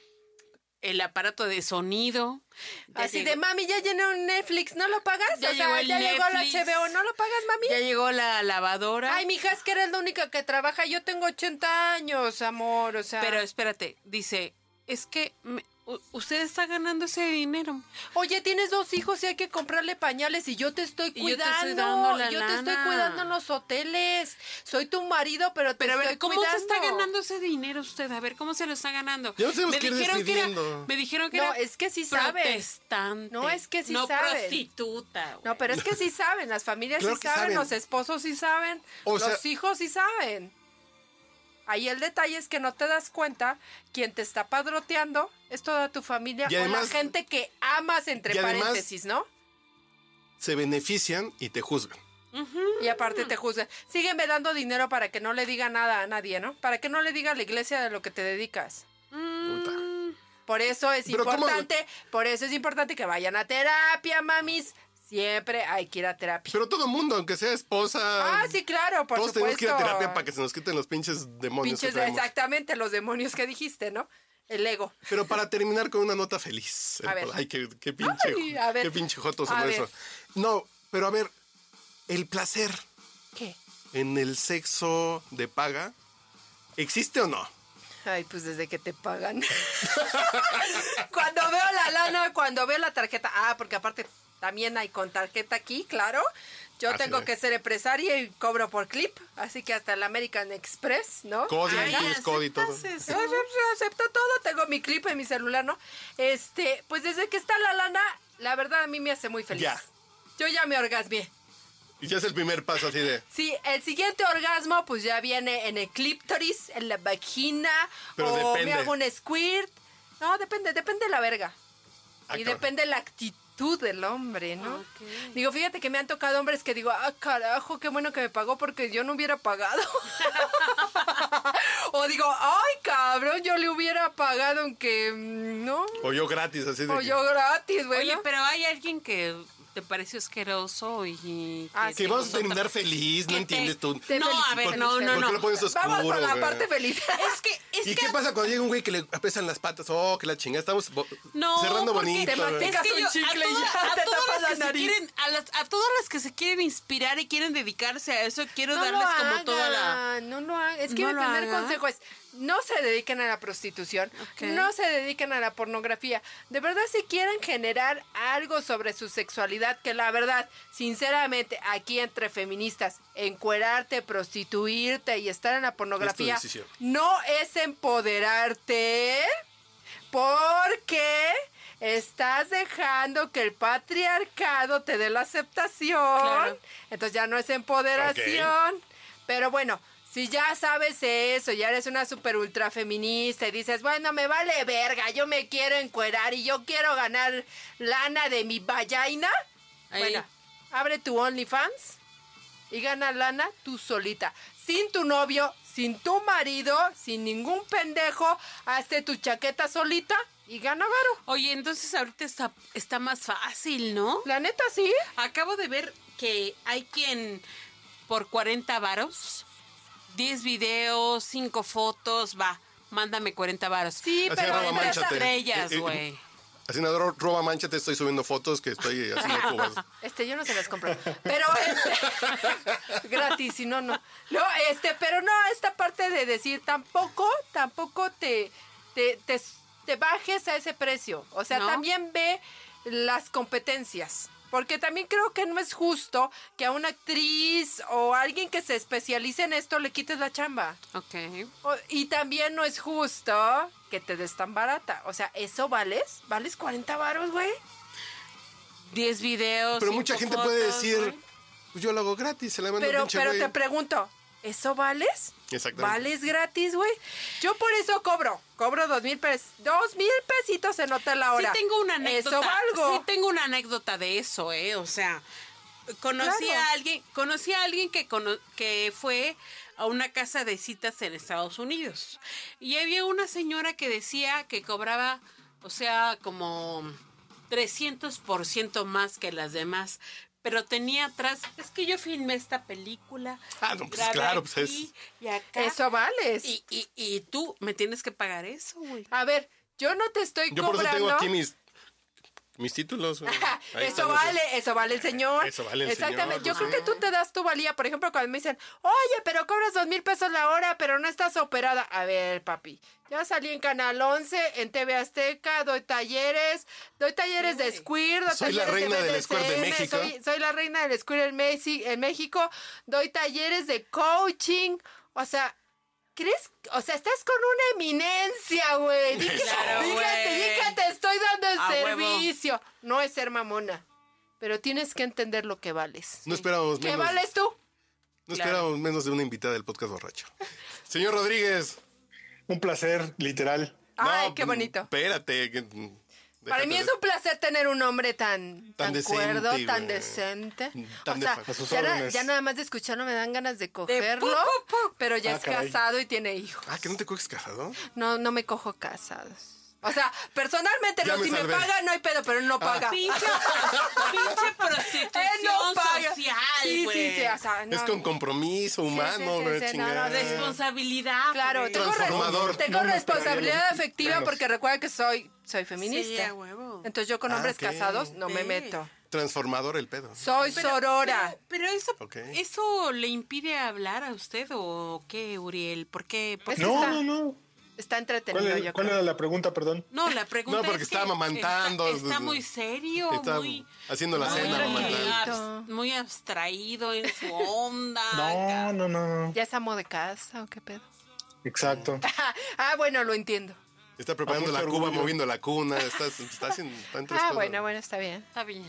el aparato de sonido. ya Así llegó- de, mami, ya llené un Netflix, ¿no lo pagas? Ya o sea, llegó el ya llegó la Netflix. HBO, ¿no lo pagas, mami? Ya llegó la lavadora. Ay, mija, es que eres la única que trabaja. Yo tengo 80 años, amor, o sea. Pero espérate, dice, es que me- usted está ganando ese dinero. Oye, tienes dos hijos y hay que comprarle pañales y yo te estoy Y yo te cuidando. estoy dando la yo te estoy cuidando en los hoteles. Soy tu marido, pero te Pero a ver, estoy ¿cómo cuidando. se está ganando ese dinero usted? A ver, ¿cómo se lo está ganando? Ya me que dijeron que era, me dijeron que No, era es que sí saben. protestante. No, es que sí no saben. prostituta. güey. No, pero es que sí saben, las familias Claro sí saben, saben. los esposos sí saben, O los sea- hijos sí saben. Ahí el detalle es que no te das cuenta quién te está padroteando es toda tu familia Y o además- la gente que amas entre paréntesis, ¿no? Se benefician y te juzgan. Y aparte te juzgan. Sígueme dando dinero para que no le diga nada a nadie, ¿no? Para que no le diga a la iglesia de lo que te dedicas. Puta. Por eso es Pero ¿cómo? importante, por eso es importante que vayan a terapia, mamis. Siempre hay que ir a terapia. Pero todo mundo, aunque sea esposa. Ah, sí, claro, por todos supuesto. tenemos que ir a terapia para que se nos quiten los pinches demonios. Pinches, exactamente, los demonios que dijiste, ¿no? El ego. Pero para terminar con una nota feliz. A ver. Ay, qué, qué pinche, Ay, a ver. qué pinche joto ver. eso. No, pero a ver, el placer ¿Qué? en el sexo de paga, ¿existe o no? Ay, pues desde que te pagan. cuando veo la lana, cuando veo la tarjeta. Ah, porque aparte también hay con tarjeta aquí, claro. Yo Así tengo es. que ser empresaria y cobro por clip. Así que hasta el American Express, ¿no? Código, Ay, tienes todo. acepto todo, tengo mi clip en mi celular, ¿no? Este, pues desde que está la lana, la verdad a mí me hace muy feliz. Ya. Yo ya me orgasmié. Y ya es el primer paso así de. Sí, el siguiente orgasmo pues ya viene en el clítoris, en la vagina, Pero o depende. me hago un squirt. No, depende, depende de la verga. Ah, y cabrón. depende de la actitud del hombre, ¿no? Ok. Digo, fíjate que me han tocado hombres que digo, ah, carajo, qué bueno que me pagó porque yo no hubiera pagado. o digo, ay, cabrón, yo le hubiera pagado aunque, mm, ¿no? O yo gratis, así de. O que- yo gratis, güey. Oye, pero hay alguien que te pareció asqueroso y que, Ah, Que vamos a terminar feliz, no te- entiendes tú. Te No, a ver, no, no, ¿Por no. qué lo pones oscuro, Vamos con la parte feliz. Es que, es ¿Y que qué pasa cuando llega un güey que le apesan las patas? Oh, que la chingada. Estamos bo- No, cerrando bonito. te Es que un yo, chicle a, y ya a te todas tapas las la que se nariz. quieren, a, las- a todas las que se quieren inspirar y quieren dedicarse a eso, quiero No darles como toda la. No lo hagan. Es que ¿No mi primer hagan? consejo es, no se dediquen a la prostitución, no se dediquen a la pornografía. De verdad, si quieren generar algo sobre su sexualidad, que la verdad, sinceramente, aquí entre feministas, encuerarte, prostituirte y estar en la pornografía, no es empoderarte, porque... Estás dejando que el patriarcado te dé la aceptación. Claro. Entonces ya no es empoderación. Pero bueno, si ya sabes eso, ya eres una super ultra feminista y dices, bueno, me vale verga, yo me quiero encuerar y yo quiero ganar lana de mi. Ahí. Bueno, abre tu OnlyFans y gana lana tú solita. Sin tu novio, sin tu marido, sin ningún pendejo, hazte tu chaqueta solita y gana varo. Oye, entonces ahorita está, está más fácil, ¿no? La neta, sí. Acabo de ver que hay quien por 40 varos, 10 videos, 5 fotos, va, mándame 40 varos. Sí, Así pero manchate. estrellas, Eh, eh, güey. Así nada, ro- roba mancha, te estoy subiendo fotos que estoy haciendo cubas. Este, yo no se las compro. Pero este. gratis, y no, no. No, este, pero no, esta parte de decir tampoco, tampoco te, te, te, te bajes a ese precio. O sea, ¿No? también ve las competencias. Porque también creo que no es justo que a una actriz o a alguien que se especialice en esto le quites la chamba. Ok. O- y también no es justo que te des tan barata. O sea, ¿eso vales? ¿Vales 40 varos, güey? 10 videos. Pero mucha gente fotos, puede decir, pues yo lo hago gratis, se la mando Pero, pinche pero te pregunto, ¿eso vales? Exactamente. Vales gratis, güey. Yo por eso cobro. Cobro dos mil pesos. Dos mil pesitos en hotel la hora. Sí tengo una anécdota. Eso valgo. Sí tengo una anécdota de eso, ¿eh? O sea, conocí Claro. a alguien, conocí a alguien que cono- que fue a una casa de citas en Estados Unidos. Y había una señora que decía que cobraba, o sea, como 300% más que las demás. Pero tenía atrás, es que yo filmé esta película. Ah, no, pues claro, pues aquí y acá. Eso vales. Y, y, y tú me tienes que pagar eso, güey. A ver, yo no te estoy Yo por eso cobrando. tengo aquí mis, mis títulos. eso vale, eso vale el señor. Eso vale el Exactamente. señor, Yo creo que tú te das tu valía. Por ejemplo, cuando me dicen, oye, pero cobras dos mil pesos la hora, pero no estás operada. A ver, papi. Ya salí en Canal 11, en TV Azteca, doy talleres, doy talleres de squirt, doy Soy la talleres reina del BDSM, squirt de México. Soy, soy la reina del squirt en, Mexi- en México, doy talleres de coaching. O sea, ¿crees? O sea, estás con una eminencia, güey. Que- Claro, Dígate, dígate, estoy dando el A huevo. servicio. No es ser mamona, pero tienes que entender lo que vales. No esperábamos ¿Qué menos. vales tú? No Claro. esperábamos menos de una invitada del podcast borracho. Señor Rodríguez. Un placer, literal. Ay, no, qué bonito. Espérate. que- Para mí es de- un placer tener un hombre tan, Tan tan, decente, cuerdo, güey. tan decente. Tan o de sea, ya, na- ya nada más de escucharlo me dan ganas de cogerlo, pu, pu. pero ya Ah, es caray. casado y tiene hijos. Ah, que no te coges casado. No, no me cojo casados. O sea, personalmente no, si me salvé. paga no hay pedo, pero él no paga. Pinche, pinche prostitución Él no paga. social, sí, güey. sí, sí, o sea, no. Es con compromiso humano, sí, sí, sí, no. Responsabilidad. Claro, res- Transformador. tengo responsabilidad afectiva menos. porque recuerda que soy, soy Sí, feminista. huevo. Entonces yo con Ah, hombres casados no me meto. Transformador el pedo. Soy sorora. Pero, pero eso. ¿eso le impide hablar a usted o qué, Uriel? ¿Por qué? ¿Por Es qué que No, está- no, no. Está ¿Cuál, entretenido, es- yo cuál creo. era la pregunta, perdón? No, la pregunta No, porque es que está amamantando. Está, está muy serio, Está muy... haciendo la muy, cena, amamantando. muy abstraído en su onda. No, no, no, no. ¿Ya es amo de casa o qué pedo? Exacto. ah, bueno, lo entiendo. Está preparando la mucho cuba, orgullo. moviendo la cuna. Está, está haciendo. está Ah, bueno, bueno, está bien. Está bien.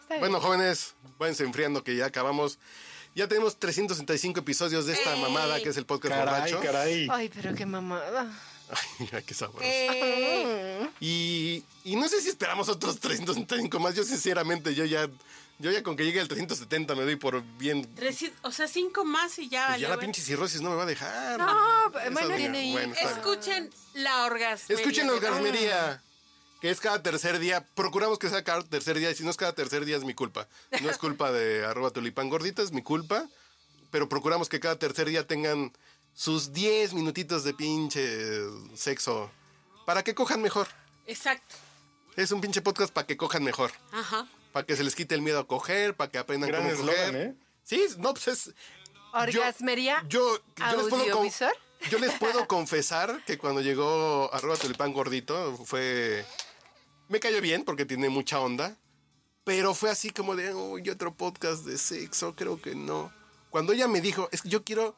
Está bien. Bueno, jóvenes, váyanse enfriando que ya acabamos. Ya tenemos 365 episodios de esta ¡Ey! mamada que es el podcast Caray, borracho. caray. Ay, pero qué mamada. Ay, mira qué sabroso. Eh, Y, y no sé si esperamos otros 365 más. Yo sinceramente, yo ya, yo ya con que llegue el 370 me doy por bien. O sea, cinco más y ya. Pues ya la pinche cirrosis no me va a dejar. No, Esa bueno, tiene bueno. Escuchen la orgasmería. Escuchen la orgasmería, que es cada tercer día. Procuramos que sea cada tercer día, y si no es cada tercer día es mi culpa. No es culpa de arroba tulipán gordita, es mi culpa. Pero procuramos que cada tercer día tengan sus 10 minutitos de pinche sexo para que cojan mejor. Exacto. Es un pinche podcast para que cojan mejor. Ajá. Para que se les quite el miedo a coger, para que aprendan Gran cómo coger. eslogan, ¿eh? Sí, no, pues es... ¿Orgasmería? Yo, yo les puedo con- ¿Audiovisor? yo les puedo confesar que cuando llegó arroba tulipán gordito fue... Me cayó bien porque tiene mucha onda. Pero fue así como de, uy, otro podcast de sexo, creo que no. Cuando ella me dijo, es que yo quiero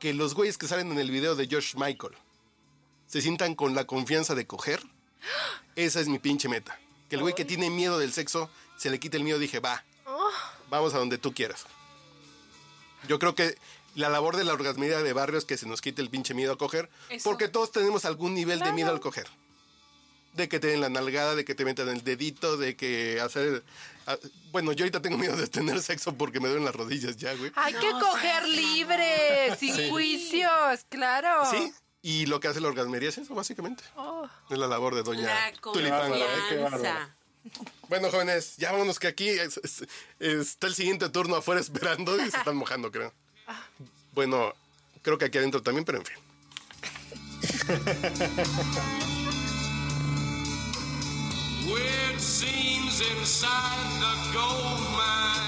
que los güeyes que salen en el video de Josh Michael se sientan con la confianza de coger. Esa es mi pinche meta. Que el güey que tiene miedo del sexo se le quite el miedo. Dije, va, vamos a donde tú quieras. Yo creo que la labor de la orgasmería de barrio es que se nos quite el pinche miedo a coger. Eso. Porque todos tenemos algún nivel de miedo al coger. De que te den la nalgada, de que te metan el dedito, de que hacer... ah, Bueno, yo ahorita tengo miedo de tener sexo porque me duelen las rodillas ya, güey. Hay que No, coger seas libre, sin juicios, claro. Sí, y lo que hace la orgasmería es eso, básicamente. Oh. Es la labor de doña La Tulipán. ¿eh? Bueno, jóvenes, ya vámonos que aquí es- es- está el siguiente turno afuera esperando y se están mojando, creo. Bueno, creo que aquí adentro también, pero en fin. Weird scenes inside the gold mine.